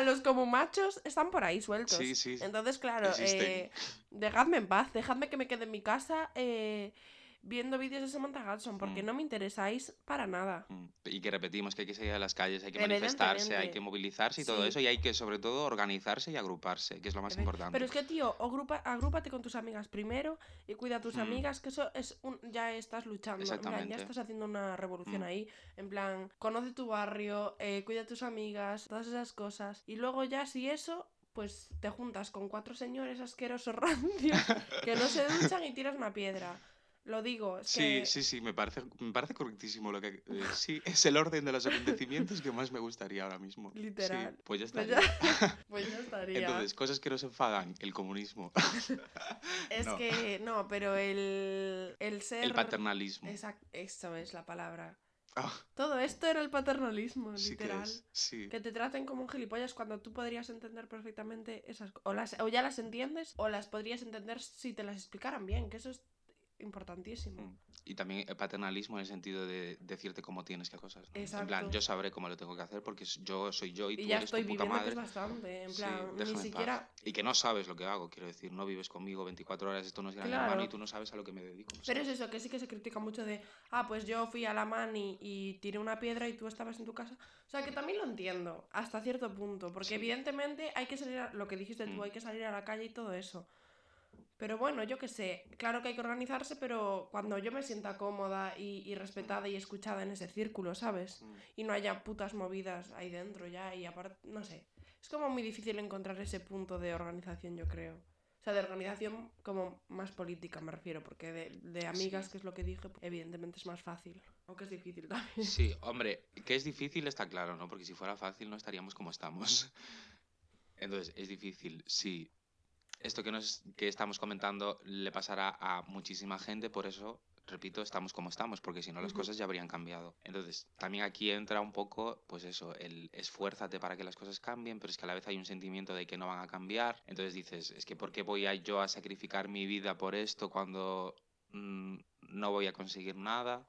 los como machos están por ahí sueltos. Sí, sí. Entonces, claro, eh, dejadme en paz, dejadme que me quede en mi casa eh, viendo vídeos de Samantha Hudson, porque Mm. no me interesáis para nada. Mm, Y que repetimos que hay que salir a las calles, hay que manifestarse, hay que movilizarse y todo eso, y hay que sobre todo organizarse y agruparse, que es lo más importante. Pero es que, tío, agrupa, agrúpate con tus amigas primero y cuida a tus Mm. amigas, que eso es un, ya estás luchando. Plan, ya estás haciendo una revolución Mm. ahí. En plan, conoce tu barrio, eh, cuida a tus amigas, todas esas cosas. Y luego ya si eso, pues te juntas con cuatro señores asquerosos [LAUGHS] rancios que no se duchan y tiras una piedra. Lo digo, es Sí, que... sí, sí, me parece, me parece correctísimo lo que... eh, sí, es el orden de los acontecimientos que más me gustaría ahora mismo. Sí, Literal. pues ya Pues está. ya, [LAUGHS] [LAUGHS] pues ya estaría. Entonces, cosas que nos enfadan, el comunismo, [LAUGHS] es no. que, no, pero el, el ser... el paternalismo. Exacto, eso es la palabra. Ah, Todo esto era el paternalismo, sí que literal. es, sí. Que te traten como un gilipollas cuando tú podrías entender perfectamente esas cosas. O, o ya las entiendes o las podrías entender si te las explicaran bien, que eso es importantísimo. Mm. Y también el paternalismo en el sentido de decirte cómo tienes que hacer cosas. ¿no? En plan, yo sabré cómo lo tengo que hacer porque yo soy yo y, Y, tú ya eres estoy tu puta madre. bastante. En Sí, plan, ni déjame en paz. siquiera. Y que no sabes lo que hago, quiero decir, no vives conmigo 24 horas, esto no es gran Claro. hermano y tú no sabes a lo que me dedico. no Pero es eso, que sí que se critica mucho de, ah, pues yo fui a la mani y tiré una piedra y tú estabas en tu casa. O sea, que también lo entiendo, hasta cierto punto, porque Sí. evidentemente hay que salir, a, lo que dijiste tú, Mm. hay que salir a la calle y todo eso. Pero bueno, yo qué sé, claro que hay que organizarse, pero cuando yo me sienta cómoda y, y respetada y escuchada en ese círculo, ¿sabes? Mm. Y no haya putas movidas ahí dentro ya y aparte, no sé. Es como muy difícil encontrar ese punto de organización, yo creo. O sea, de organización como más política me refiero, porque de, de amigas, Sí. que es lo que dije, evidentemente es más fácil. Aunque es difícil también. Sí, hombre, que es difícil está claro, ¿no? Porque si fuera fácil no estaríamos como estamos. [LAUGHS] Entonces, es difícil, sí. Esto que, nos, que estamos comentando le pasará a muchísima gente, por eso, repito, estamos como estamos, porque si no las cosas ya habrían cambiado. Entonces, también aquí entra un poco, pues eso, el esfuérzate para que las cosas cambien, pero es que a la vez hay un sentimiento de que no van a cambiar. Entonces dices, es que ¿por qué voy a yo a sacrificar mi vida por esto cuando mm, no voy a conseguir nada?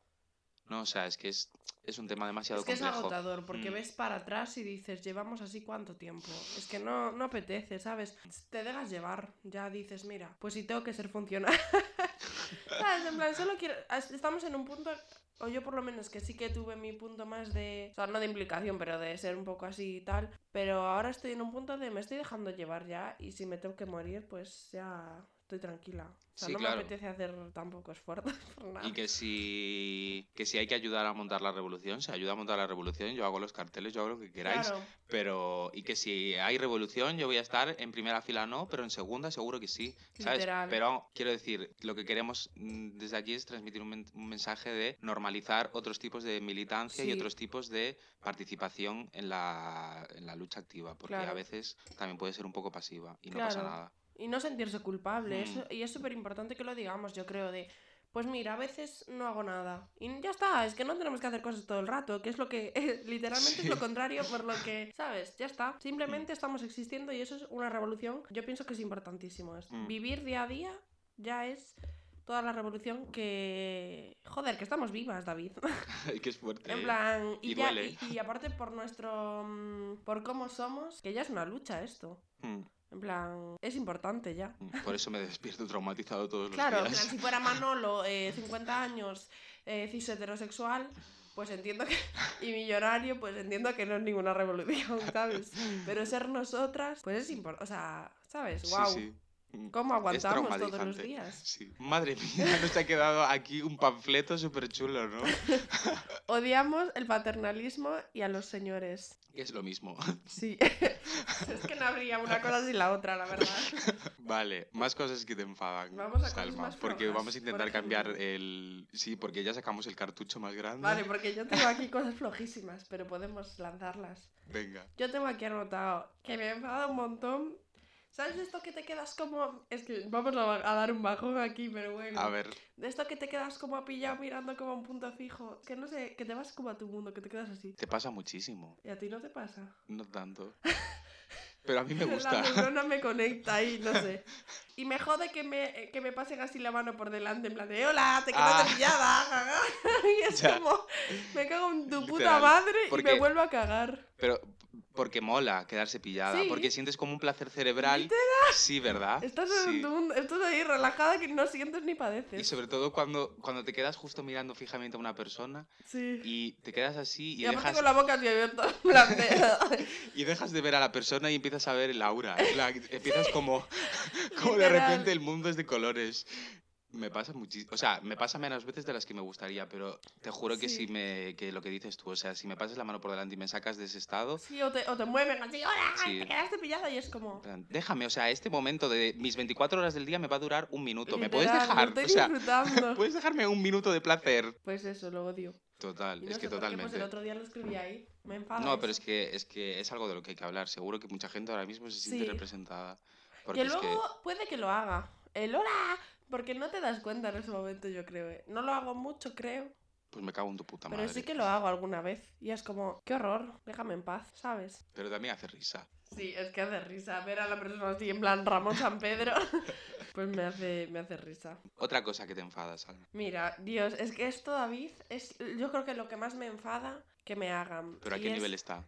No, o sea, es que es, es un tema demasiado Es que es complejo. agotador, porque Mm. ves para atrás y dices, llevamos así cuánto tiempo. Es que no, no apetece, ¿sabes? Te dejas llevar, ya dices, mira, pues si tengo que ser funcional. [LAUGHS] ¿Sabes? En plan, solo quiero. Estamos en un punto o yo por lo menos que sí que tuve mi punto más de, o sea, no de implicación, pero de ser un poco así y tal, pero ahora estoy en un punto de me estoy dejando llevar ya y si me tengo que morir, pues ya estoy tranquila. O sea, Sí, no claro. me apetece hacer tampoco esfuerzo [LAUGHS] por nada. Y que si, que si hay que ayudar a montar la revolución, se ayuda a montar la revolución, yo hago los carteles, yo hago lo que queráis. Claro, Pero, y que si hay revolución, yo voy a estar en primera fila no, pero en segunda seguro que sí, ¿sabes? Literal. Pero quiero decir, lo que queremos mm, desde aquí es transmitir un, men- un mensaje de normalizar otros tipos de militancia y otros tipos de participación en la, en la lucha activa, porque a veces también puede ser un poco pasiva y no pasa nada. Y no sentirse culpable. Mm. eso- y es súper importante que lo digamos, yo creo, de... Pues mira, a veces no hago nada. Y ya está, es que no tenemos que hacer cosas todo el rato, que es lo que [LAUGHS] literalmente es lo contrario por lo que, [LAUGHS] ¿sabes? Ya está. Simplemente estamos existiendo y eso es una revolución. Yo pienso que es importantísimo esto. Mm. Vivir día a día ya es toda la revolución que... Joder, que estamos vivas, David. [LAUGHS] que es fuerte. En plan, y, y ya, y aparte por nuestro. mm, por cómo somos, que ya es una lucha esto. Mm, En plan, es importante ya. Por eso me despierto traumatizado todos los Claro, en días. plan, si fuera Manolo, [LAUGHS] eh, 50 años, eh, cis heterosexual, pues entiendo que. y millonario, pues entiendo que no es ninguna revolución, ¿sabes? Pero ser nosotras, pues es importante. O sea, ¿sabes? ¡Wow! sí. ¿Cómo Es aguantamos todos los días? Sí. Madre [LAUGHS] mía, nos ha quedado aquí un panfleto súper chulo, ¿no? [LAUGHS] Odiamos el paternalismo y a los señores. Es lo mismo. Sí. [LAUGHS] es que no habría una cosa sin la otra, la verdad. Vale, más cosas que te enfadan. Vamos a cosas Salma, más porque flojas, vamos a intentar cambiar el. Sí, porque ya sacamos el cartucho más grande. Vale, porque yo tengo aquí cosas flojísimas, pero podemos lanzarlas. Venga. Yo tengo aquí anotado que me enfada un montón. ¿Sabes de esto que te quedas como.? Es que vamos a, a dar un bajón aquí, pero bueno. A ver, De esto que te quedas como pillado mirando como a un punto fijo. Que no sé, que te vas como a tu mundo, que te quedas así. te pasa muchísimo. ¿Y a ti no te pasa? No tanto. [LAUGHS] Pero a mí me La gusta. neurona me conecta ahí, no sé. [LAUGHS] Y me jode que me, que me pasen así la mano por delante, en plan de ¡Hola! ¡Te quedas Ah. pillada! jaja". [LAUGHS] Y es Ya. como. Me cago en tu puta Literal, madre y me vuelvo a cagar. Pero porque mola quedarse pillada. Sí. Porque sientes como un placer cerebral. Sí, ¿verdad? Estás Sí. en mundo, estás ahí relajada que no sientes ni Y padeces. sobre todo cuando, cuando te quedas justo mirando fijamente a una persona Sí. y te quedas así y, Y, dejas, con la boca así abierta, [LAUGHS] y dejas de ver a la persona y empiezas a ver el aura. plan, [LAUGHS] empiezas como, [LAUGHS] como de Literal. repente el mundo es de colores. Me pasa muchísimo. O sea, me pasa menos veces de las que me gustaría, pero te juro que Sí. si me. que lo que dices tú, o sea, si me pasas la mano por delante y me sacas de ese estado. Sí, o te, o te mueven así, ¡hola! Sí. Te quedaste pillada y es como. Déjame, o sea, este momento de mis 24 horas del día me va a durar un minuto. ¿Me puedes dejar? estoy O sea, disfrutando. [LAUGHS] puedes dejarme un minuto de placer. Pues eso, lo odio. Total, Y no es que por qué, totalmente. Pues el otro día lo escribí ahí. Me enfada. No, pero es que, es que es algo de lo que hay que hablar. Seguro que mucha gente ahora mismo se siente Sí. representada. Porque Que es luego que. puede que lo haga. El hola. Porque no te das cuenta en ese momento, yo creo. ¿eh? No lo hago mucho, creo. Pues me cago en tu puta Pero madre. sí que lo hago alguna vez. Y es como, qué horror, déjame en paz, ¿sabes? Pero también hace risa. Sí, es que hace risa ver a la persona así en plan Ramón San Pedro. [LAUGHS] pues me hace, me hace risa. Otra cosa que te enfada, Salma. Mira, Dios, es que esto, David, es yo creo que lo que más me enfada que me hagan. ¿Pero a qué es- nivel está?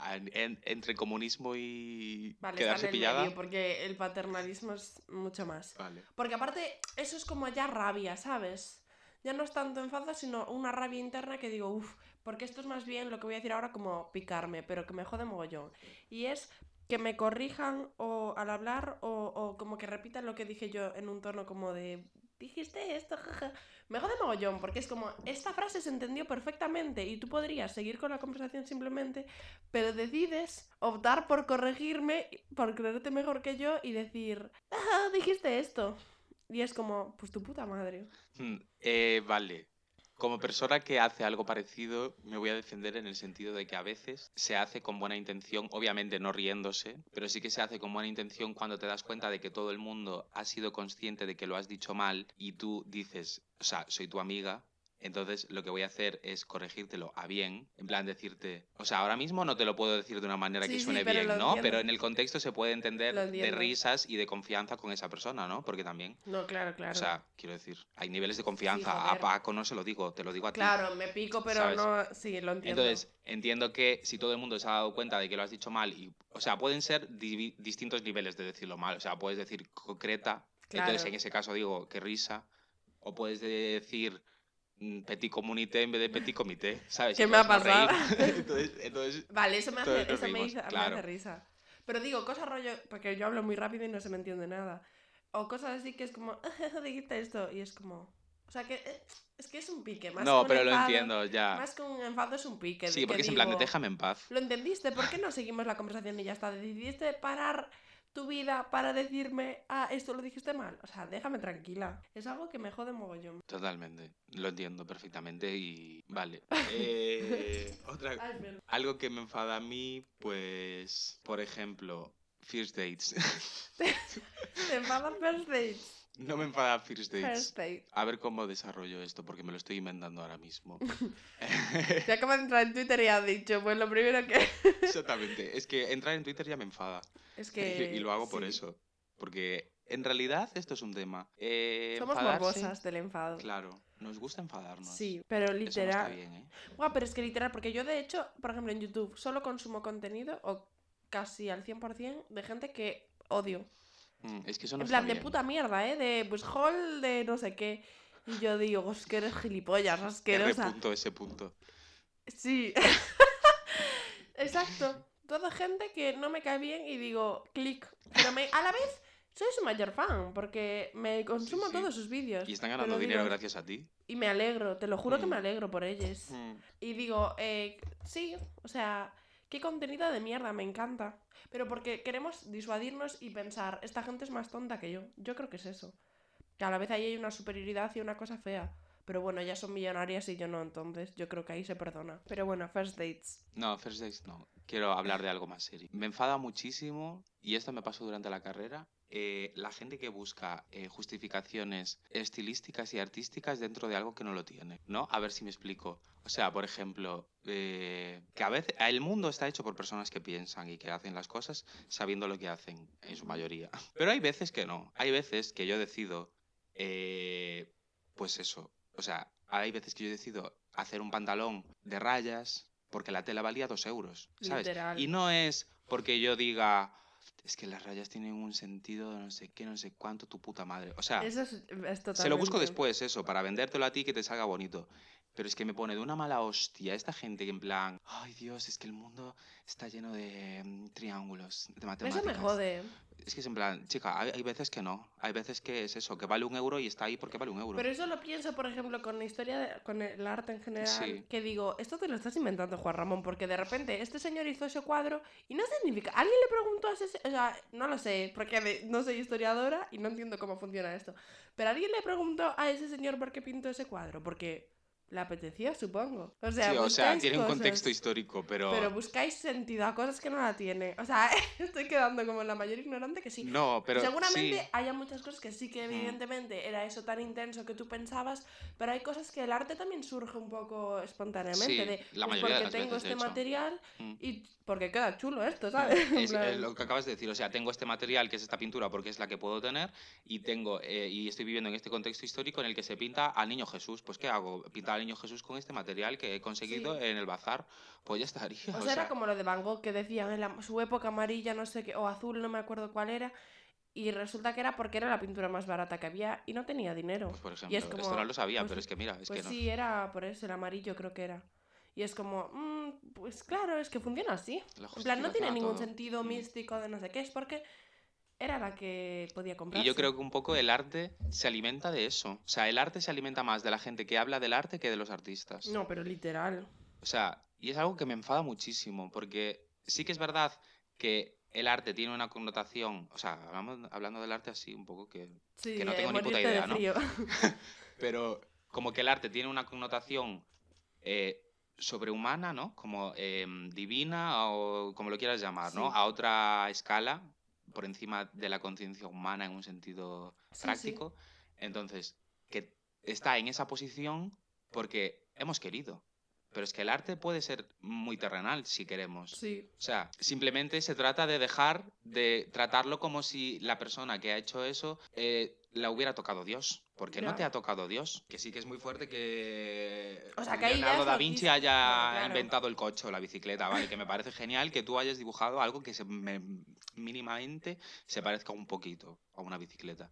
¿A- en- ¿Entre comunismo y Vale, quedarse en el pillada? medio, porque el paternalismo es mucho más. Vale. Porque aparte, eso es como ya rabia, ¿sabes? Ya no es tanto enfado, sino una rabia interna que digo, uff, porque esto es más bien lo que voy a decir ahora como picarme, pero que me jode mogollón. Y es que me corrijan o al hablar o, o como que repitan lo que dije yo en un tono como de, dijiste esto, jaja. Me jode mogollón, porque es como, esta frase se entendió perfectamente y tú podrías seguir con la conversación simplemente, pero decides optar por corregirme, por creerte mejor que yo y decir, ah, dijiste esto. Y es como, pues tu puta madre. Hmm, eh, vale. Como persona que hace algo parecido, me voy a defender en el sentido de que a veces se hace con buena intención, obviamente no riéndose, pero sí que se hace con buena intención cuando te das cuenta de que todo el mundo ha sido consciente de que lo has dicho mal y tú dices, o sea, soy tu amiga. Entonces lo que voy a hacer es corregírtelo a bien, en plan decirte, o sea, ahora mismo no te lo puedo decir de una manera Sí, que sí, suene bien, ¿no? entiendo. Pero en el contexto se puede entender de risas y de confianza con esa persona, ¿no? Porque también No, claro, claro. o sea, quiero decir, hay niveles de confianza. joder. a Paco no se lo digo, te lo digo a ti. claro, me pico, pero ¿sabes? no. Sí, lo entiendo. Entonces, entiendo que si todo el mundo se ha dado cuenta de que lo has dicho mal, y, o sea, pueden ser distintos niveles de decirlo mal. O sea, puedes decir concreta, entonces Claro. en ese caso digo, qué risa. O puedes decir, petit communité en vez de petit comité, ¿sabes? ¿Qué me ha pasado? [LAUGHS] entonces, entonces, Vale, eso me hace, eso me, hizo- me claro. hace risa. Pero digo, cosas rollo, porque yo hablo muy rápido y no se me entiende nada. O cosas así que es como, [LAUGHS] dijiste esto, y es como... O sea, que eh, es que es un pique, más que no, un pero lo enfado- entiendo ya. Más que un enfado es un pique. Sí, que porque es en plan de déjame en paz. ¿Lo entendiste? ¿Por qué no seguimos la conversación y ya está? ¿Decidiste parar tu vida para decirme, ah, esto lo dijiste mal? O sea, déjame tranquila. Es algo que me jode mogollón. Totalmente, lo entiendo perfectamente y vale. [LAUGHS] Eh, otra, Ay, algo que me enfada a mí, pues, por ejemplo, first dates. [LAUGHS] ¿Te enfada First Dates? No me enfada first dates. First Date. A ver cómo desarrollo esto, porque me lo estoy inventando ahora mismo. [LAUGHS] Se acaba de entrar en Twitter y ha dicho, pues lo primero que... [LAUGHS] Exactamente, es que entrar en Twitter ya me enfada. Es [LAUGHS] que... y lo hago por sí. eso. Porque en realidad esto es un tema. Eh, Somos enfadarse- morbosas del enfado. Claro, nos gusta enfadarnos. Sí, pero Eso no está literal. bien, ¿eh? Buah, pero es que literal, porque yo de hecho, por ejemplo, en YouTube solo consumo contenido, o casi al 100%, de gente que odio. Mm, Es que eso no en plan, de bien. puta mierda, ¿eh? De, pues, hall de no sé qué. Y yo digo, es que eres gilipollas, R asquerosa. punto, ese punto. Sí. [LAUGHS] Exacto. Toda gente que no me cae bien y digo, clic. Pero me, a la vez, soy su mayor fan, porque me consumo sí. todos sus vídeos. Y están ganando dinero gracias a ti. Y me alegro, te lo juro que me Mm. alegro por ellos. Mm, Y digo, eh, sí, o sea, qué contenido de mierda, me encanta. Pero porque queremos disuadirnos y pensar, esta gente es más tonta que yo. Yo creo que es eso. Que a la vez ahí hay una superioridad y una cosa fea. Pero bueno, ya son millonarias y yo no, entonces yo creo que ahí se perdona. Pero bueno, first dates. No, first dates no. Quiero hablar de algo más serio. Me enfada muchísimo, y esto me pasó durante la carrera, eh, la gente que busca eh, justificaciones estilísticas y artísticas dentro de algo que no lo tiene, ¿no? A ver si me explico. O sea, por ejemplo, eh, que a veces el mundo está hecho por personas que piensan y que hacen las cosas sabiendo lo que hacen, en su mayoría. [LAUGHS] Pero hay veces que no. Hay veces que yo decido, pues eso. O sea, hay veces que yo decido hacer un pantalón de rayas porque la tela valía dos euros, ¿sabes? Literal. Y no es porque yo diga, es que las rayas tienen un sentido de no sé qué, no sé cuánto, tu puta madre. O sea, Eso es, es totalmente... se lo busco después, eso, para vendértelo a ti que te salga bonito. Pero es que me pone de una mala hostia esta gente que en plan, ay Dios, es que el mundo está lleno de mm, triángulos, de matemáticas. Eso me jode. Es que es en plan, chica, hay, hay veces que no. Hay veces que es eso, que vale un euro y está ahí porque vale un euro. Pero eso lo pienso, por ejemplo, con la historia, de- con el arte en general, Sí. que digo, esto te lo estás inventando, Juan Ramón, porque de repente este señor hizo ese cuadro y no significa... ¿Alguien le preguntó a ese... se- O sea, no lo sé, porque de- no soy historiadora y no entiendo cómo funciona esto, pero ¿alguien le preguntó a ese señor por qué pintó ese cuadro? Porque le apetecía, supongo. O sea, sí, o sea, tiene un cosas, contexto histórico, pero... Pero buscáis sentido a cosas que no la tiene. O sea, [LAUGHS] estoy quedando como la mayor ignorante que sí. No, pero Seguramente sí. haya muchas cosas que sí que evidentemente era eso tan intenso que tú pensabas, pero hay cosas que el arte también surge un poco espontáneamente. Sí, de, la pues mayoría de porque las tengo veces, de este hecho. material Mm. y porque queda chulo esto, ¿sabes? En Es, plan, es lo que acabas de decir, o sea, tengo este material que es esta pintura porque es la que puedo tener y tengo eh, y estoy viviendo en este contexto histórico en el que se pinta al niño Jesús. Pues ¿qué hago? Pintar al niño Jesús con este material que he conseguido Sí. en el bazar. Pues ya estaría. O sea, era como lo de Van Gogh que decían en la- su época amarilla, no sé qué, o azul, no me acuerdo cuál era. Y resulta que era porque era la pintura más barata que había y no tenía dinero. pues, por y ejemplo, es esto como, no lo sabía, pues- pero es que mira, es pues que no. sí, era por eso, el amarillo creo que era. Y es como, mm, pues claro, es que funciona así. En plan, no tiene ningún todo. sentido Mm. místico de no sé qué, es porque era la que podía comprar. Y yo creo que un poco el arte se alimenta de eso. O sea, el arte se alimenta más de la gente que habla del arte que de los artistas. No, pero literal. O sea, y es algo que me enfada muchísimo, porque sí que es verdad que el arte tiene una connotación, o sea, hablamos, hablando del arte así un poco que... Sí, Que no eh, tengo ni puta idea, ¿no? [LAUGHS] Pero como que el arte tiene una connotación eh, sobrehumana, ¿no? Como em, divina o como lo quieras llamar, ¿no? A otra escala, por encima de la conciencia humana en un sentido Sí, sí. práctico. Entonces, que está en esa posición porque hemos querido. Pero es que el arte puede ser muy terrenal si queremos. Sí. O sea, simplemente se trata de dejar de tratarlo como si la persona que ha hecho eso eh, la hubiera tocado Dios. Porque no Ya. te ha tocado Dios. Que sí que es muy fuerte que, O sea, que Leonardo da Vinci haya claro. inventado el coche o la bicicleta, ¿vale? Que me parece genial que tú hayas dibujado algo que se me- mínimamente se parezca un poquito a una bicicleta.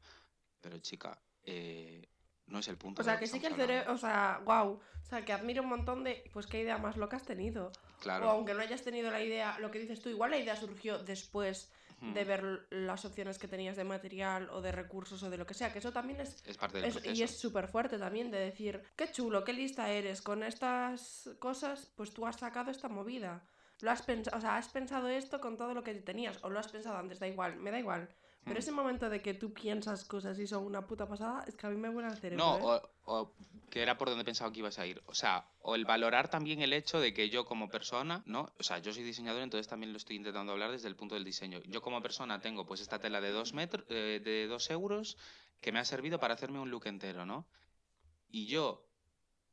Pero chica, eh, no es el punto. O sea, que sí que el cerebro, o sea, wow. O sea, que admiro un montón de, pues qué idea más loca has tenido. Claro. O aunque no hayas tenido la idea, lo que dices tú, igual la idea surgió después Hmm. de ver las opciones que tenías de material o de recursos o de lo que sea, que eso también es... Es parte del es- proceso. y es súper fuerte también de decir, qué chulo, qué lista eres, con estas cosas, pues tú has sacado esta movida. Lo has pensado, o sea, has pensado esto con todo lo que tenías, o lo has pensado antes, da igual, me da igual. Pero ese momento de que tú piensas cosas y son una puta pasada, es que a mí me vuela el cerebro. No, ¿eh? o, o que era por donde pensaba que ibas a ir. O sea, o el valorar también el hecho de que yo como persona, ¿no? O sea, yo soy diseñador, entonces también lo estoy intentando hablar desde el punto del diseño. Yo como persona tengo pues esta tela de dos metros, eh, de dos euros, que me ha servido para hacerme un look entero, ¿no? Y yo,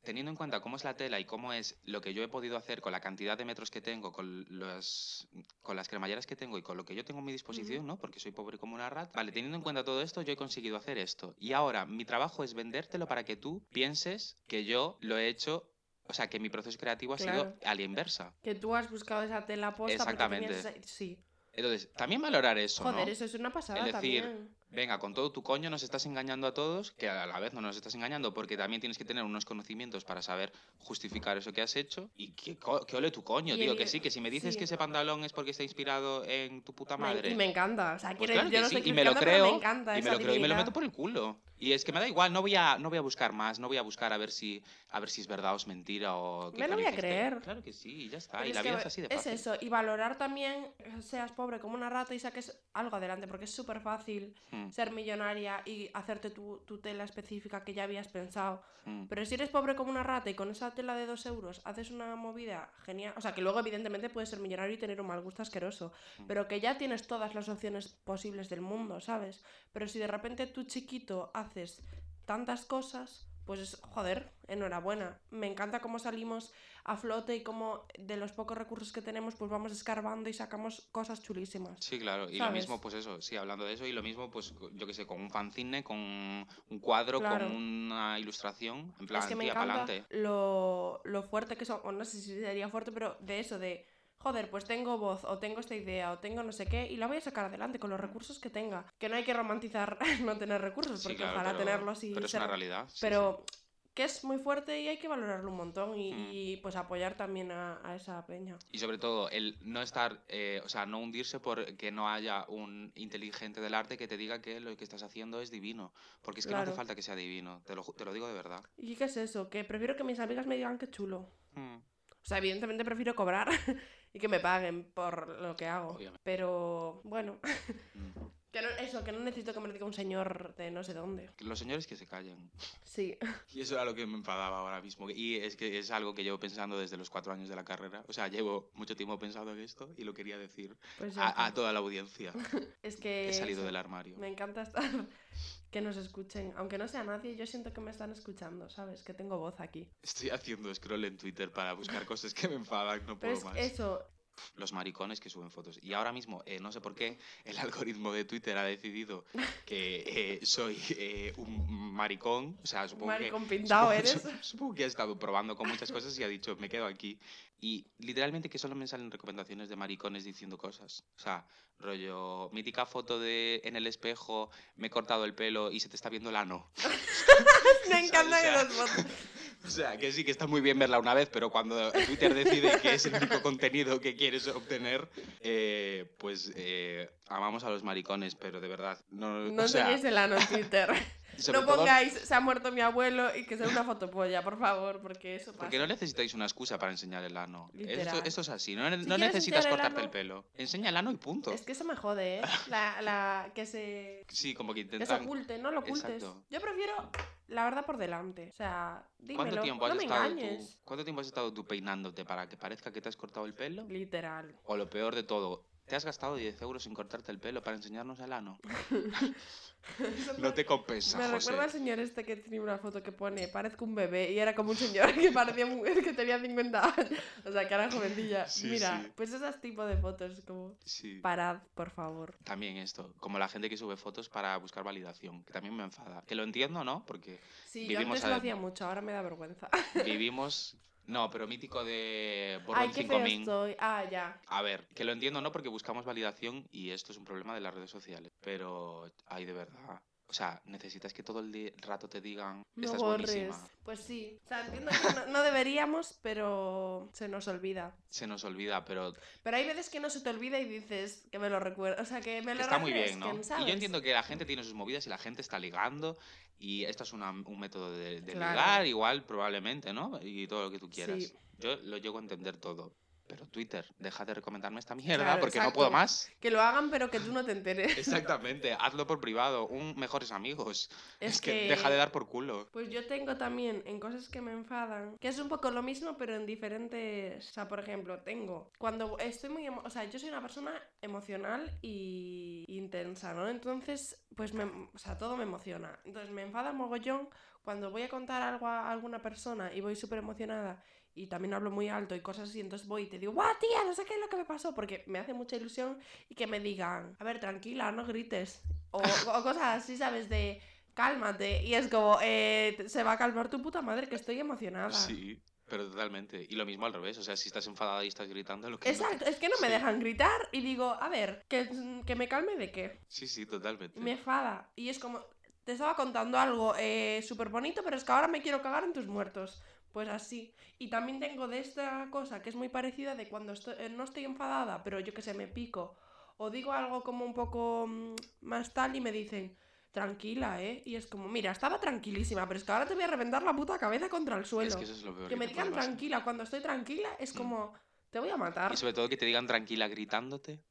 teniendo en cuenta cómo es la tela y cómo es lo que yo he podido hacer con la cantidad de metros que tengo, con, los, con las cremalleras que tengo y con lo que yo tengo a mi disposición, ¿no? Porque soy pobre como una rata. Vale, teniendo en cuenta todo esto, yo he conseguido hacer esto. Y ahora mi trabajo es vendértelo para que tú pienses que yo lo he hecho, o sea, que mi proceso creativo ha Claro. sido a la inversa. Que tú has buscado esa tela posta Exactamente. porque tenías Sí. Entonces, también valorar eso, Joder, ¿no? eso es una pasada Es decir, también. Venga, con todo tu coño nos estás engañando a todos, que a la vez no nos estás engañando porque también tienes que tener unos conocimientos para saber justificar eso que has hecho. Y que, que ole tu coño, el- que sí, que si me dices sí. que ese pantalón es porque está inspirado en tu puta madre. y me encanta. O sea, pues claro yo que no sí, estoy y me lo creo, me encanta y me lo creo y me lo meto por el culo. Y es que me da igual, no voy a, no voy a buscar más, no voy a buscar a ver si, a ver si es verdad o es mentira o Me lo voy a creer. Claro que sí, ya está. Pero y es la vida es así de es fácil. eso, y valorar también, eh, seas pobre como una rata y saques algo adelante, porque es súper fácil Hmm, ser millonaria y hacerte tu, tu tela específica que ya habías pensado. hmm. Pero si eres pobre como una rata y con esa tela de dos euros haces una movida genial, o sea, que luego evidentemente puedes ser millonario y tener un mal gusto asqueroso, Mm. pero que ya tienes todas las opciones posibles del mundo, ¿sabes? Pero si de repente tú chiquito haces tantas cosas, pues es, joder, enhorabuena. Me encanta cómo salimos a flote y cómo de los pocos recursos que tenemos, pues vamos escarbando y sacamos cosas chulísimas. Sí, claro. Y lo mismo, pues eso, sí, hablando de eso, y lo mismo, pues yo que sé, con un fanzine, con un cuadro, Claro. con una ilustración, en plan, es que me encanta lo fuerte que son, o no sé si sería fuerte, pero de eso, de, joder, pues tengo voz, o tengo esta idea, o tengo no sé qué, y la voy a sacar adelante con los recursos que tenga. Que no hay que romantizar [LAUGHS] no tener recursos, Sí, porque claro, ojalá pero, tenerlos y pero es una realidad. sí, pero que es muy fuerte y hay que valorarlo un montón y, Mm. y, pues apoyar también a, a esa peña. Y sobre todo, el no estar, eh, o sea, no hundirse por que no haya un inteligente del arte que te diga que lo que estás haciendo es divino. Porque es que no hace falta que sea divino, te lo, te lo digo de verdad. ¿Y qué es eso? Que prefiero que mis amigas me digan que chulo. Hmm. O sea, evidentemente prefiero cobrar [LAUGHS] y que me paguen por lo que hago. Obviamente. Pero bueno, Mm. [LAUGHS] que no, eso, que no necesito que me lo diga un señor de no sé dónde. Los señores que se callen. Sí. [LAUGHS] Y eso era lo que me enfadaba ahora mismo. Y es que es algo que llevo pensando desde los cuatro años de la carrera. O sea, llevo mucho tiempo pensando en esto y lo quería decir Pues a, toda la audiencia. Es que He salido del armario. me encanta estar que nos escuchen, aunque no sea nadie, yo siento que me están escuchando, ¿sabes? Que tengo voz aquí. Estoy haciendo scroll en Twitter para buscar cosas que me enfadan, no Pero puedo es más. eso, Los maricones que suben fotos. Y ahora mismo, eh, no sé por qué, el [LAUGHS] algoritmo de Twitter ha decidido que eh, soy eh, un maricón. O sea, supongo maricón que. pintado supongo, eres. su- [LAUGHS] supongo que ha estado probando con muchas cosas y ha dicho, me quedo aquí. Y literalmente que solo me salen recomendaciones de maricones diciendo cosas. O sea, rollo, mítica foto de en el espejo, me he cortado el pelo y se te está viendo el ano. [LAUGHS] me encanta que fotos. O sea, que sí que está muy bien verla una vez, pero cuando Twitter decide que es el único contenido que quieres obtener, eh, pues eh, amamos a los maricones, pero de verdad, no, No o sea, ano en Twitter. No todo pongáis, se ha muerto mi abuelo y que sea una fotopolla, por favor, porque eso pasa. porque no necesitáis una excusa para enseñar el ano. Esto, esto es así, no, no necesitas el cortarte el pelo. Enseña el ano y punto. Es que eso me jode, ¿eh? La, la, que se, Sí, como que que se intentan... oculte, no lo ocultes. Exacto. Yo prefiero la verdad por delante. O sea, dímelo, ¿Cuánto tiempo, has no me estado engañes. tú, ¿Cuánto tiempo has estado tú peinándote para que parezca que te has cortado el pelo? Literal. O lo peor de todo, ¿te has gastado 10 euros en cortarte el pelo para enseñarnos el ano? [LAUGHS] No te compensa, Me José. recuerda al señor este que tiene una foto que pone parezco un bebé y era como un señor que parecía un- [LAUGHS] que tenía 50 años. O sea, que era jovencilla. Sí, Mira, sí. pues esos tipo de fotos como Sí. parad, por favor. También esto, como la gente que sube fotos para buscar validación, que también me enfada. Que lo entiendo, ¿no? Porque Sí, yo Vivimos antes lo hacía mucho, ahora me da vergüenza. vivimos... No, pero mítico de Ay, Borrón qué feo 5000. estoy. Ah, ya. A ver, que lo entiendo, ¿no? Porque buscamos validación y esto es un problema de las redes sociales. Pero, ay, de verdad. O sea, necesitas que todo el rato te digan, No estás borres. buenísima. Pues sí. O sea, entiendo que no, no deberíamos, pero se nos olvida. Se nos olvida, pero Pero hay veces que no se te olvida y dices que me lo recuerda. O sea, que me lo está muy bien, ¿no? Y yo entiendo que la gente tiene sus movidas y la gente está ligando y esto es una- un método de, de Claro. ligar, igual, probablemente, ¿no? Y todo lo que tú quieras. Sí. Yo lo llego a entender todo. Pero Twitter, deja de recomendarme esta mierda Claro, porque no puedo más. Que lo hagan, pero que tú no te enteres. [LAUGHS] Exactamente, hazlo por privado, un mejores amigos. Es Es, que, que- deja de dar por culo. Pues yo tengo también en cosas que me enfadan, que es un poco lo mismo, pero en diferentes. O sea, por ejemplo, tengo. Cuando estoy muy. emo- O sea, yo soy una persona emocional y intensa, ¿no? Entonces, pues me. O sea, todo me emociona. Entonces me enfada mogollón cuando voy a contar algo a alguna persona y voy súper emocionada y también hablo muy alto y cosas así, entonces voy y te digo, ¡guau, tía! No sé qué es lo que me pasó, porque me hace mucha ilusión y que me digan, a ver, tranquila, no grites. O, [LAUGHS] o cosas así, ¿sabes? De cálmate. Y es como, eh, se va a calmar tu puta madre, que estoy emocionada. Sí, pero totalmente. Y lo mismo al revés, o sea, si estás enfadada y estás gritando, lo que... no- Exacto, es que no me Sí. dejan gritar y digo, a ver, que, que me calme de qué. Sí, sí, totalmente. Me enfada. Y es como, te estaba contando algo eh, súper bonito, pero es que ahora me quiero cagar en tus muertos. Pues así. Y también tengo de esta cosa que es muy parecida de cuando estoy- eh, no estoy enfadada, pero yo que sé, me pico. O digo algo como un poco mm, más tal y me dicen, tranquila, ¿eh? Y es como, mira, estaba tranquilísima, pero es que ahora te voy a reventar la puta cabeza contra el suelo. Es que eso es lo peor. que me digan tranquila cuando estoy tranquila es Mm. como, te voy a matar. Y sobre todo que te digan tranquila gritándote.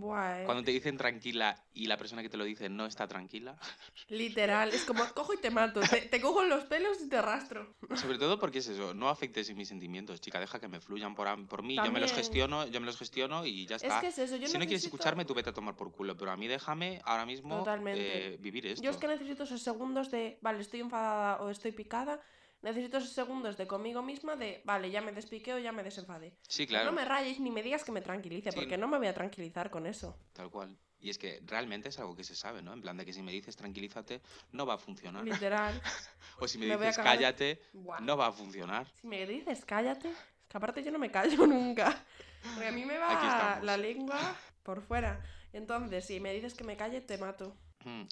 Buah, eh. Cuando te dicen tranquila y la persona que te lo dice no está tranquila. [LAUGHS] Literal, es como, cojo y te mato. Te, te cojo en los pelos y te arrastro. Sobre todo porque es eso, no afectes mis sentimientos, chica, deja que me fluyan por, por mí, yo me los gestiono, yo me los gestiono y ya Es está. que es eso, yo si no quieres escucharme, tú vete a tomar por culo, pero a mí déjame ahora mismo eh, vivir esto. Yo es que necesito esos segundos de, vale, estoy enfadada o estoy picada. Necesito esos segundos de conmigo misma de, vale, ya me despiqué o ya me desenfadé. Sí, claro, No me rayes ni me digas que me tranquilice, Sí. porque no me voy a tranquilizar con eso. tal cual. Y es que realmente es algo que se sabe, ¿no? En plan de que si me dices tranquilízate, no va a funcionar. Literal. [LAUGHS] O si me, Me dices de- cállate, no va a funcionar. Si me dices cállate, es que aparte yo no me callo [LAUGHS] nunca. Porque a mí me va la lengua por fuera. Entonces, si me dices que me calle, te mato.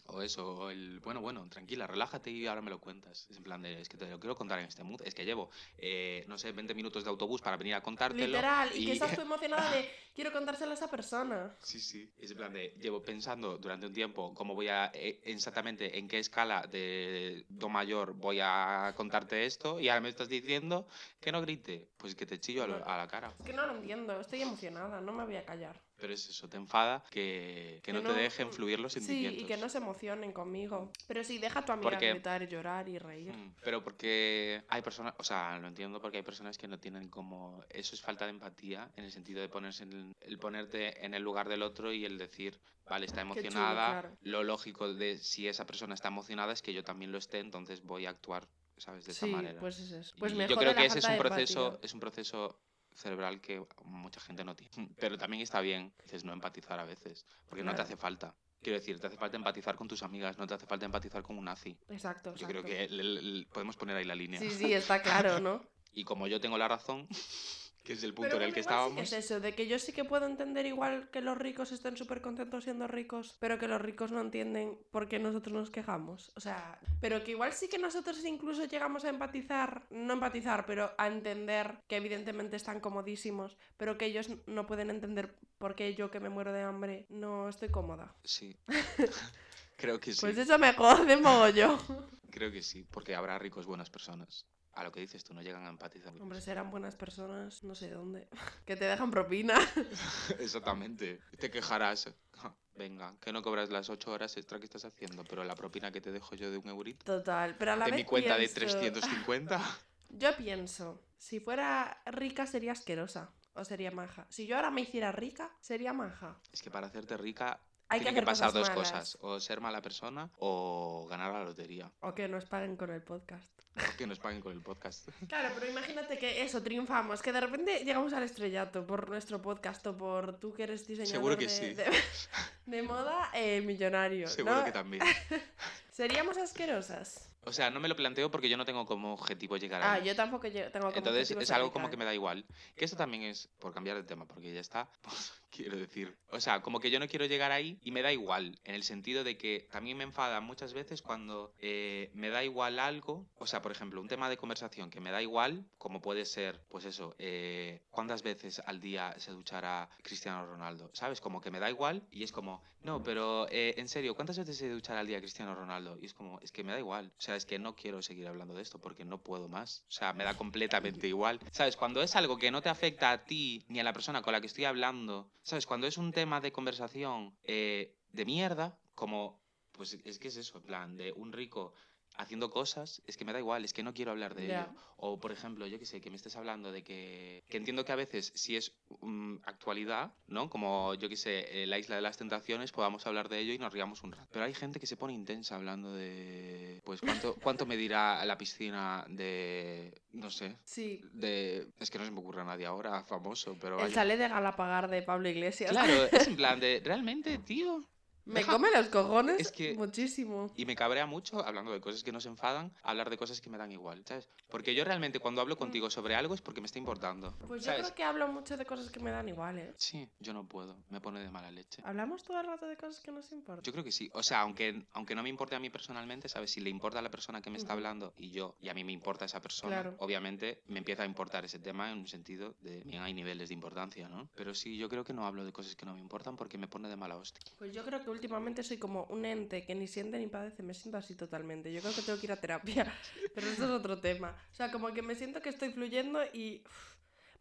O eso, o el, bueno, bueno, tranquila, relájate y ahora me lo cuentas. Es en plan de, es que te lo quiero contar en este mood. Es que llevo, eh, no sé, 20 minutos de autobús para venir a contártelo. Literal. Y, que estás [LAUGHS] tú emocionada de, quiero contárselo a esa persona. Sí, sí. Es en plan de, llevo pensando durante un tiempo cómo voy a, eh, exactamente en qué escala de do mayor voy a contarte esto y ahora me estás diciendo que no grite. Pues que te chillo a, lo- a la cara. Es que no lo entiendo, estoy emocionada, no me voy a callar. Pero es eso, te enfada que, que Que no, no- te dejen fluir los Sí, sentimientos. y que no se emocionen conmigo. Pero sí, deja a tu amiga Porque- gritar, llorar y reír. Mm, Pero porque hay personas, o sea, lo entiendo porque hay personas que no tienen como, eso es falta de empatía en el sentido de ponerse en el, el ponerte en el lugar del otro y el decir, vale, está chulo, emocionada, claro. lo lógico de si esa persona está emocionada es que yo también lo esté, entonces voy a actuar, ¿sabes? De esta sí, manera. pues es eso. Pues yo creo que ese es falta un de proceso, empatía. es un proceso cerebral que mucha gente no tiene. [LAUGHS] Pero también está bien, dices, no empatizar a veces, porque no te hace falta. Quiero decir, te hace falta empatizar con tus amigas, no te hace falta empatizar con un nazi. Exacto, Yo creo que le- le- podemos poner ahí la línea. Sí, sí, está [LAUGHS] claro, ¿no? Y como yo tengo la razón, que es el punto Pero en el que estábamos, es eso, de que yo sí que puedo entender igual que los ricos estén súper contentos siendo ricos, pero que los ricos no entienden por qué nosotros nos quejamos. O sea, pero que igual sí que nosotros incluso llegamos a empatizar, no empatizar, pero a entender que evidentemente están comodísimos, pero que ellos no pueden entender por qué yo que me muero de hambre no estoy cómoda. sí. [LAUGHS] creo que sí. Pues eso me jode mogollón. Creo que sí, porque habrá ricos buenas personas. A lo que dices tú, no llegan a empatizar. Hombre, serán buenas personas, no sé dónde, [LAUGHS] que te dejan propina. [LAUGHS] Exactamente. Te quejarás. Ja, [LAUGHS] Venga, que no cobras las 8 horas extra que estás haciendo, pero la propina que te dejo yo de un eurito, Total, pero a la de vez mi cuenta pienso- de 350. Yo pienso, si fuera rica sería asquerosa o sería maja. Si yo ahora me hiciera rica, sería maja. Es que para hacerte rica Hay que tiene que, hacer pasar dos malas. cosas. O ser mala persona o ganar la lotería. O que nos paguen con el podcast. [LAUGHS] Que nos paguen con el podcast. [LAUGHS] Claro, pero imagínate que eso, triunfamos, que de repente llegamos al estrellato por nuestro podcast o por tú que eres diseñador Seguro que de, sí. de, [LAUGHS] de moda, eh, millonario. Seguro ¿no? que también. Seríamos asquerosas. O sea, no me lo planteo porque yo no tengo como objetivo llegar Ah, ahí. yo tampoco tengo como Entonces objetivo es algo como que me da igual. Que eso también es, por cambiar de tema, porque ya está, Quiero decir, o sea, como que yo no quiero llegar ahí y me da igual, en el sentido de que también me enfada muchas veces cuando eh, me da igual algo, o sea, por ejemplo, un tema de conversación que me da igual, como puede ser, pues eso, eh, ¿cuántas veces al día se duchará Cristiano Ronaldo? ¿Sabes? Como que me da igual y es como, no, pero eh, en serio, ¿cuántas veces se duchará al día Cristiano Ronaldo? Y es como, es que me da igual, o sea, es que no quiero seguir hablando de esto porque no puedo más, o sea, me da completamente igual, ¿sabes? Cuando es algo que no te afecta a ti ni a la persona con la que estoy hablando, ¿Sabes? Cuando es un tema de conversación eh, de mierda, como, pues es que es eso, en plan, de un rico haciendo cosas, es que me da igual, es que no quiero hablar de ello. O, por ejemplo, yo que sé, que me estés hablando de que, que entiendo que a veces, si es mm, actualidad, ¿no? Como, yo que sé, eh, la isla de las tentaciones, podamos hablar de ello y nos riamos un rato. Pero hay gente que se pone intensa hablando de, pues, ¿cuánto, cuánto me dirá la piscina de, no sé? Sí. De, es que no se me ocurre a nadie ahora famoso, pero... El sale de Galapagar de Pablo Iglesias. Claro, es en [LAUGHS] plan de, realmente, tío, me [LAUGHS] come los cojones muchísimo. Y me cabrea mucho, hablando de cosas que nos enfadan, hablar de cosas que me dan igual, ¿sabes? Porque yo realmente cuando hablo contigo sobre algo es porque me está importando. Pues yo creo que hablo mucho de cosas que me dan igual, ¿eh? Sí, yo no puedo, me pone de mala leche. ¿Hablamos todo el rato de cosas que nos importan? Yo creo que sí. O sea, aunque, aunque no me importe a mí personalmente, ¿sabes? Si le importa a la persona que me está hablando y yo, y a mí me importa esa persona, obviamente me empieza a importar ese tema en un sentido de, bien, hay niveles de importancia, ¿no? Pero sí, yo creo que no hablo de cosas que no me importan porque me pone de mala hostia. Pues yo creo que últimamente soy como un ente que ni siente ni padece, me siento así totalmente. Yo creo que tengo que ir a terapia, [LAUGHS] pero eso es otro tema. O sea, como que me siento que estoy fluyendo y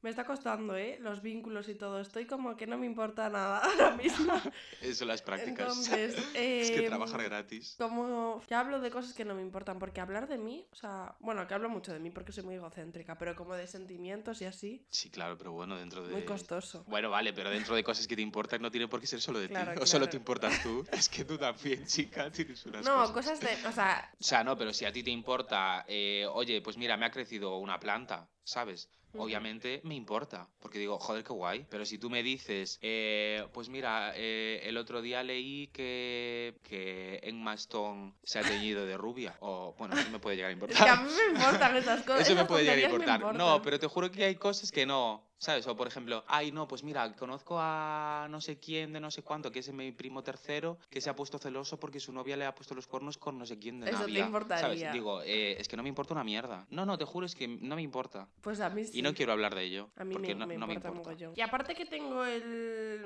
me está costando, ¿eh? Los vínculos y todo. Estoy como que no me importa nada [LAUGHS] ahora mismo. Eso, las prácticas. Entonces, [LAUGHS] es que trabajar gratis. Como que hablo de cosas que no me importan, porque hablar de mí, o sea, bueno, que hablo mucho de mí porque soy muy egocéntrica, pero como de sentimientos y así. Sí, claro, pero bueno, dentro de. Muy costoso. Bueno, vale, pero dentro de cosas que te importan no tiene por qué ser solo de ti. [LAUGHS] O solo te importas tú. es que tú también, chica, tienes unas No, cosas, de. O sea. O sea, no, pero si a ti te importa, eh, oye, pues mira, me ha crecido una planta, ¿sabes? Obviamente me importa, porque digo, joder, qué guay. Pero si tú me dices, eh, pues mira, eh, el otro día leí que, que Emma Stone se ha teñido de rubia, o bueno, eso me puede llegar a [LAUGHS] importar. Es que a mí me importan esas cosas. Eso me puede llegar a importar. No, pero te juro que hay cosas que no. ¿Sabes? O por ejemplo, ay, no, pues mira, conozco a no sé quién de no sé cuánto, que es mi primo tercero, que se ha puesto celoso porque su novia le ha puesto los cuernos con no sé quién de Eso te importaría. ¿Sabes? Digo, eh, es que no me importa una mierda. No, no, te juro, es que no me importa. Pues a mí sí. Y no quiero hablar de ello. A mí porque me, no, me, importa, no Y aparte que tengo el...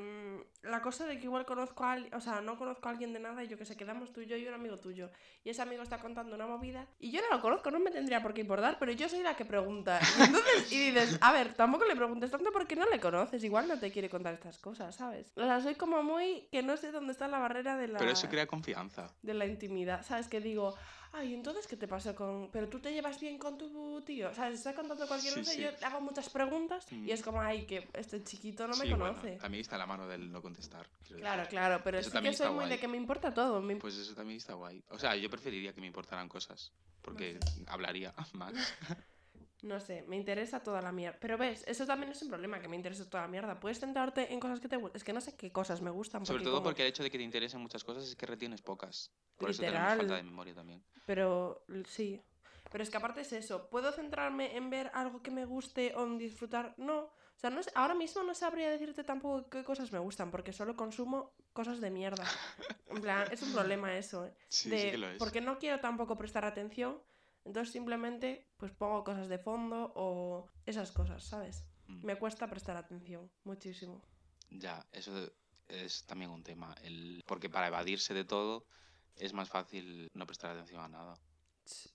la cosa de que igual conozco a alguien, o sea, no conozco a alguien de nada y yo que sé, quedamos tú y yo y un amigo tuyo. Y ese amigo está contando una movida y yo no lo conozco, no me tendría por qué importar, pero yo soy la que pregunta. Y entonces, y dices, a ver, tampoco le preguntes tanto porque no le conoces, igual no te quiere contar estas cosas, ¿sabes? O sea, soy como muy que no sé dónde está la barrera de la... Pero eso crea confianza. De la intimidad, ¿sabes? Que digo, ay, entonces, ¿qué te pasa con...? Pero tú te llevas bien con tu tío. O sea, se está contando cualquier cosa y yo le hago muchas preguntas y es mm. como, ay, que este chiquito no me conoce. a mí está la mano del no contestar. Claro, claro, pero eso sí que soy muy de que me importa todo. Pues eso también está guay. O sea, yo preferiría que me importaran cosas, porque hablaría [LAUGHS] más. No sé, me interesa toda la mierda. Pero ves, eso también es un problema, que me interesa toda la mierda. Puedes centrarte en cosas que te gustan. Es que no sé qué cosas me gustan. Sobre todo porque el hecho de que te interesen muchas cosas es que retienes pocas. Por eso tenemos falta de memoria también. Pero sí. Pero es que aparte es eso. ¿Puedo centrarme en ver algo que me guste o en disfrutar? No. O sea, no ahora mismo no sabría decirte tampoco qué cosas me gustan, porque solo consumo cosas de mierda. [LAUGHS] En plan, es un problema eso. ¿eh? Sí, sí que lo es. Porque no quiero tampoco prestar atención entonces simplemente pues pongo cosas de fondo o esas cosas, ¿sabes? Mm. Me cuesta prestar atención muchísimo. Ya, eso es también un tema. El... Porque para evadirse de todo es más fácil no prestar atención a nada.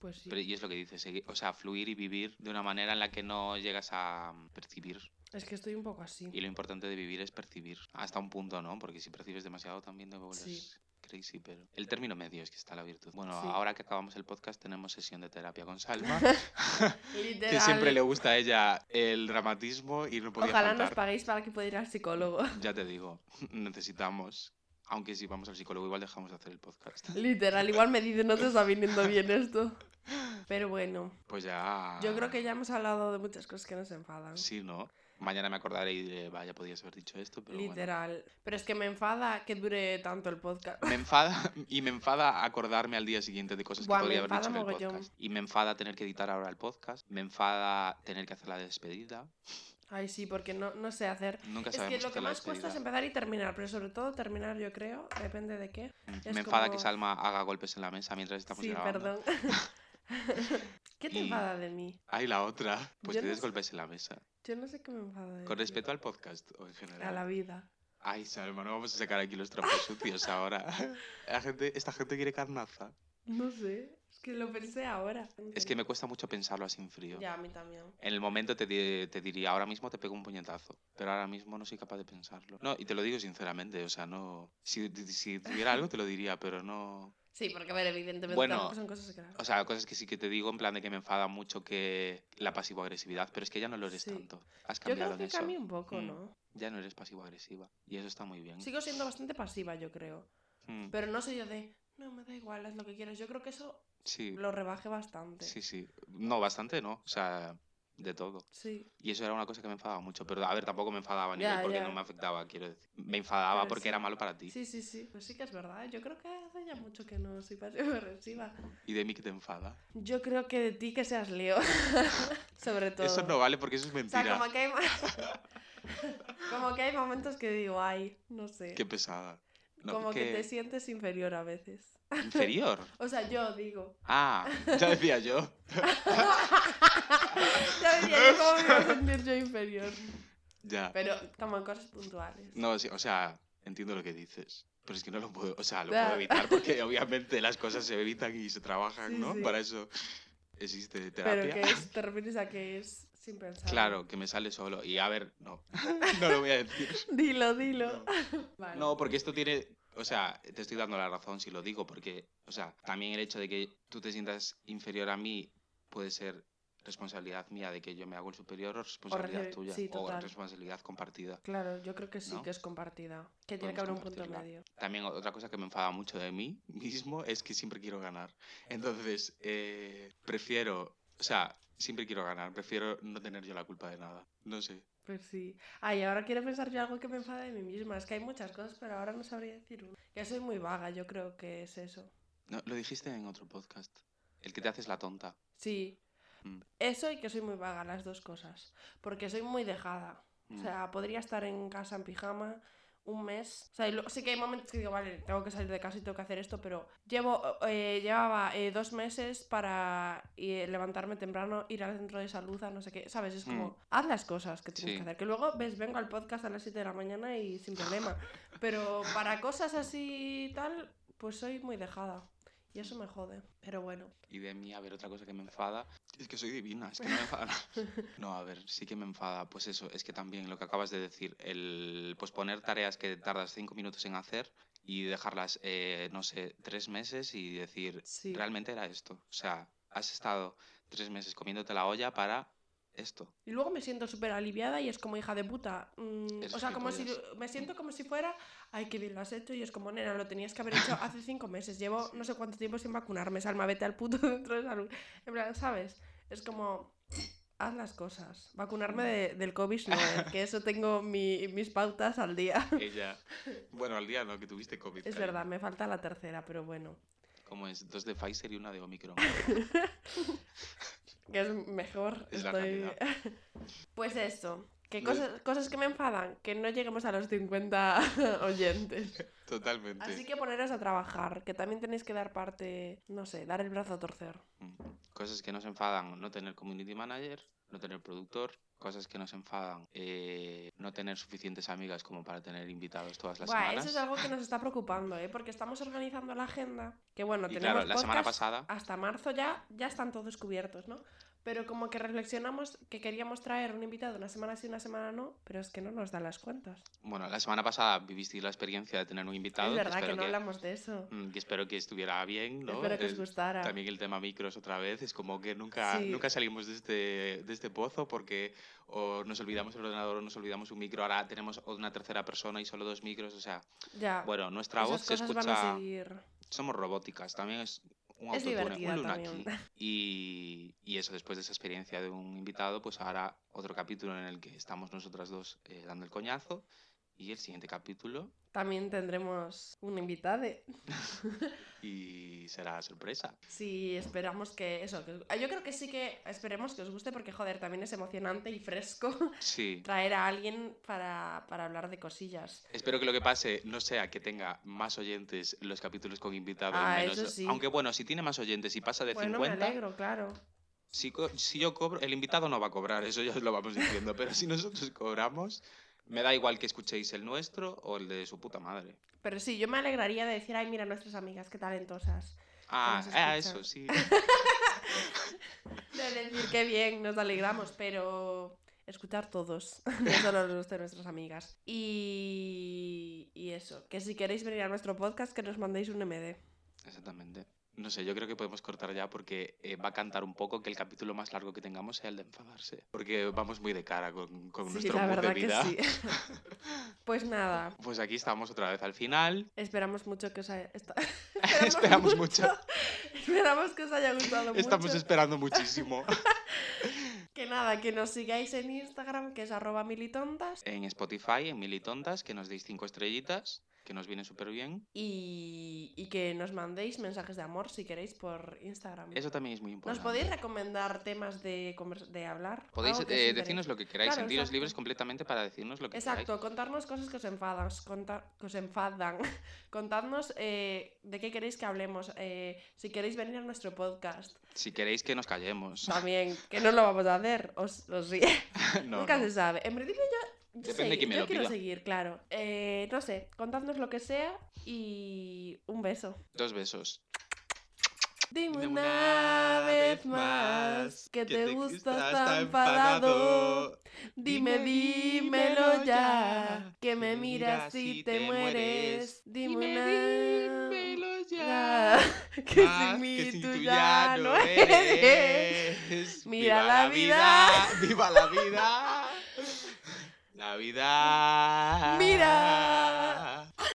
Pues sí. y es lo que dices, o sea, fluir y vivir de una manera en la que no llegas a percibir. Es que estoy un poco así. Y lo importante de vivir es percibir. Hasta un punto, ¿no? Porque si percibes demasiado también te vuelves crazy, pero el término medio es que está la virtud. Bueno, ahora que acabamos el podcast tenemos sesión de terapia con Salma, [LAUGHS] que siempre le gusta a ella el dramatismo y no podía Ojalá nos paguéis para que pueda ir al psicólogo. [LAUGHS] Ya te digo, [LAUGHS] necesitamos aunque si vamos al psicólogo igual dejamos de hacer el podcast. Literal, igual me dice no te está viniendo bien esto. Pero bueno. Pues ya. Yo creo que ya hemos hablado de muchas cosas que nos enfadan. Sí, ¿no? Mañana me acordaré y diré, vaya, podías haber dicho esto, pero Literal. Pero es que me enfada que dure tanto el podcast. Me enfada [LAUGHS] y me enfada acordarme al día siguiente de cosas que podría haber dicho en el podcast. Y me enfada tener que editar ahora el podcast. Me enfada tener que hacer la despedida. Ay, sí, porque no, no sé hacer. Nunca Es que lo que más cuesta es empezar y terminar, pero sobre todo terminar, yo creo, depende de qué. Mm, es Me enfada que Salma haga golpes en la mesa mientras estamos sí, grabando. perdón. [LAUGHS] [LAUGHS] ¿Qué te Y- enfada de mí? Ay, la otra. Pues Yo te no des sé- golpes en la mesa. Yo no sé qué me enfada de Con respecto al podcast o en general. A la vida. Ay, Salma, no vamos a sacar aquí los trapos [LAUGHS] sucios ahora. La gente, esta gente quiere carnaza. No sé, es que lo pensé ahora. Es que me cuesta mucho pensarlo así en frío. Ya, a mí también. En el momento te, di- te diría, ahora mismo te pego un puñetazo, pero ahora mismo no soy capaz de pensarlo. No, y te lo digo sinceramente, o sea, no... Si, si tuviera algo te lo diría, pero no... Sí, porque a ver, evidentemente Bueno, son cosas que... O sea, cosas que sí que te digo en plan de que me enfada mucho que la pasivo-agresividad, pero es que ya no lo eres Sí. tanto. Has Yo cambiado creo que en eso. cambié un poco, Mm. ¿no? Ya no eres pasivo-agresiva y eso está muy bien. Sigo siendo bastante pasiva, yo creo. Mm, Pero no soy yo de, no, me da igual, haz lo que quieras. Yo creo que eso Sí, lo rebajé bastante. sí, sí. No, bastante no, o sea, de todo. Sí. Y eso era una cosa que me enfadaba mucho, pero a ver, tampoco me enfadaba ni porque no me afectaba, quiero decir. Me enfadaba Pero porque sí. era malo para ti. Sí, sí, sí. Pues sí que es verdad. Yo creo que hace ya mucho que no soy pasivo-agresiva. ¿Y de mí que te enfada? Yo creo que de ti que seas Leo. [LAUGHS] Sobre todo. Eso no vale porque eso es O sea, mentira. como que hay... [LAUGHS] como que hay momentos que digo, ay, no sé. Qué pesada. No, como que te sientes inferior a veces. ¿Inferior? [LAUGHS] O sea, yo digo. Ah, [LAUGHS] ya decía yo. [LAUGHS] ya decía yo cómo me iba a sentir yo inferior. Ya. Pero como en cosas puntuales. No, sí, o sea, entiendo lo que dices. Pero es que no lo puedo, o sea, lo puedo evitar porque obviamente las cosas se evitan y se trabajan, Sí, ¿no? sí. Para eso existe Pero terapia. que es, te refieres a que es sin pensar. Claro, que me sale solo. Y a ver, no. [LAUGHS] no lo voy a decir. [LAUGHS] Dilo, dilo. No. [LAUGHS] Vale. No, porque esto tiene. O sea, te estoy dando la razón si lo digo, porque, o sea, también el hecho de que tú te sientas inferior a mí puede ser responsabilidad mía de que yo me hago el superior o responsabilidad recibe- tuya sí, o responsabilidad compartida. Claro, yo creo que sí, ¿No? que es compartida. Que tiene que haber un punto medio. También otra cosa que me enfada mucho de mí mismo es que siempre quiero ganar. Entonces, eh, prefiero, o sea, siempre quiero ganar, prefiero no tener yo la culpa de nada. No sé. Pues sí. Ay, ahora quiero pensar yo algo que me enfada de mí misma. Es que hay muchas cosas, pero ahora no sabría decir una. Que soy muy vaga, yo creo que es eso. No, lo dijiste en otro podcast. El que te haces la tonta. Sí. Mm. Eso y que soy muy vaga, las dos cosas. Porque soy muy dejada. O Mm. sea, podría estar en casa en pijama un mes. O sea, y lo- sí que hay momentos que digo, vale, tengo que salir de casa y tengo que hacer esto, pero llevo, eh, llevaba eh, dos meses para eh, levantarme temprano, ir al centro de salud, a no sé qué, ¿sabes? Es como, Mm. haz las cosas que tienes Sí. que hacer. Que luego, ves, vengo al podcast a las 7 de la mañana y sin problema. Pero para cosas así y tal, pues soy muy dejada. Y eso me jode. Pero bueno. Y de mí, a ver, otra cosa que me enfada es que soy divina, es que no me enfada. No, a ver, sí que me enfada. Pues eso, es que también lo que acabas de decir, el posponer tareas que tardas cinco minutos en hacer y dejarlas, eh, no sé, tres meses y decir, Sí. realmente era esto. O sea, has estado tres meses comiéndote la olla para esto. Y luego me siento súper aliviada y es como hija de puta. mm, o sea, como si me siento como si fuera, ay, qué bien lo has hecho. Y es como, nena, lo tenías que haber hecho [LAUGHS] hace cinco meses. Llevo no sé cuánto tiempo sin vacunarme. Salma, vete al puto [LAUGHS] centro de salud. En plan, ¿sabes? Es como, haz las cosas. Vacunarme de- del COVID no, eh, que eso tengo mi- mis pautas al día. [LAUGHS] Ella, bueno, al día no, que tuviste COVID. Es cariño. verdad, me falta la tercera, pero bueno. ¿Cómo es? Dos de Pfizer y una de Omicron. Que es mejor. Es estoy... [LAUGHS] pues eso. Que cosas, cosas que me enfadan, que no lleguemos a los 50 [LAUGHS] oyentes. [LAUGHS] Totalmente. Así que poneros a trabajar, que también tenéis que dar parte, no sé, dar el brazo a torcer. Mm. Cosas que nos enfadan, no tener community manager, no tener productor. Cosas que nos enfadan, eh, no tener suficientes amigas como para tener invitados todas las Buah, semanas. eso es algo que nos está preocupando, ¿eh? Porque estamos organizando la agenda, que bueno, y tenemos claro, la semana pasada, hasta marzo ya, ya están todos cubiertos, ¿no? Pero como que reflexionamos que queríamos traer un invitado una semana sí, una semana no, pero es que no nos dan las cuentas. bueno, la semana pasada vivisteis la experiencia de tener un invitado. es verdad que espero no hablamos de eso. mm, que espero que estuviera bien, ¿no? Espero que os gustara. También el tema micros otra vez, es como que nunca, Sí. nunca salimos de este, de este pozo porque o nos olvidamos el ordenador o nos olvidamos un micro, ahora tenemos una tercera persona y solo dos micros, o sea, Ya, bueno, nuestra esas voz se escucha, somos robóticas, también es un Es autotune, un Luna también. Key. [LAUGHS] Y, y eso, después de esa experiencia de un invitado, pues ahora otro capítulo en el que estamos nosotras dos eh, dando el coñazo Y el siguiente capítulo También tendremos un invitado. [LAUGHS] y será sorpresa. Sí, esperamos que eso. que- Yo creo que sí que esperemos que os guste porque, joder, también es emocionante y fresco [LAUGHS] Sí. traer a alguien para, para hablar de cosillas. Espero que lo que pase no sea que tenga más oyentes los capítulos con invitados. Ah, menos... eso sí. Aunque bueno, si tiene más oyentes y pasa de Bueno, 50, me alegro, claro. si, yo cobro, el invitado no va a cobrar, eso ya os lo vamos diciendo, pero si nosotros cobramos, me da igual que escuchéis el nuestro o el de su puta madre. Pero sí, yo me alegraría de decir, ay, mira, nuestras amigas, qué talentosas. Ah, ah, eso sí. [LAUGHS] De decir qué bien, nos alegramos, pero escuchar todos, [LAUGHS] no solo los de nuestras amigas. Y, y eso, que si queréis venir a nuestro podcast, que nos mandéis un MD. Exactamente. No sé, yo creo que podemos cortar ya porque eh, va a cantar un poco que el capítulo más largo que tengamos sea el de enfadarse. Porque vamos muy de cara con, con Sí, nuestro la de que vida. sí. [LAUGHS] pues nada, Pues aquí estamos otra vez al final. esperamos mucho que os haya... [LAUGHS] [LAUGHS] Esperamos mucho. Esperamos que os haya gustado Estamos mucho. esperando muchísimo. Que nada, que nos sigáis en Instagram, que es arroba militontas. en Spotify, en Militontas, que nos deis cinco estrellitas, que nos viene súper bien. Y, y que nos mandéis mensajes de amor si queréis por Instagram. Eso también es muy importante. ¿Nos podéis recomendar temas de, de hablar? Podéis eh, decirnos lo que queráis, Claro, sentiros exacto. libres completamente para decirnos lo que Exacto, contarnos cosas que os enfadan, conta- que os enfadan. [LAUGHS] Contadnos eh, de qué queréis que hablemos, eh, si queréis venir a nuestro podcast. queráis. Si queréis que nos callemos. También, que [LAUGHS] no lo vamos a hacer, os, os [LAUGHS] no, Nunca no. se sabe. En principio yo, yo, Depende de quién me yo lo quiero pida. seguir, claro. Eh, no sé, contadnos lo que sea y un beso. Dos besos. Dime una vez más que te gustas tan enfadado. Dime, dímelo ya, que me miras y te mueres. Dime una dímelo ya, [LAUGHS] que Más sin mí que si tú ya no eres. eres. Mira la vida. ¡Viva la vida! Navidad. Mira.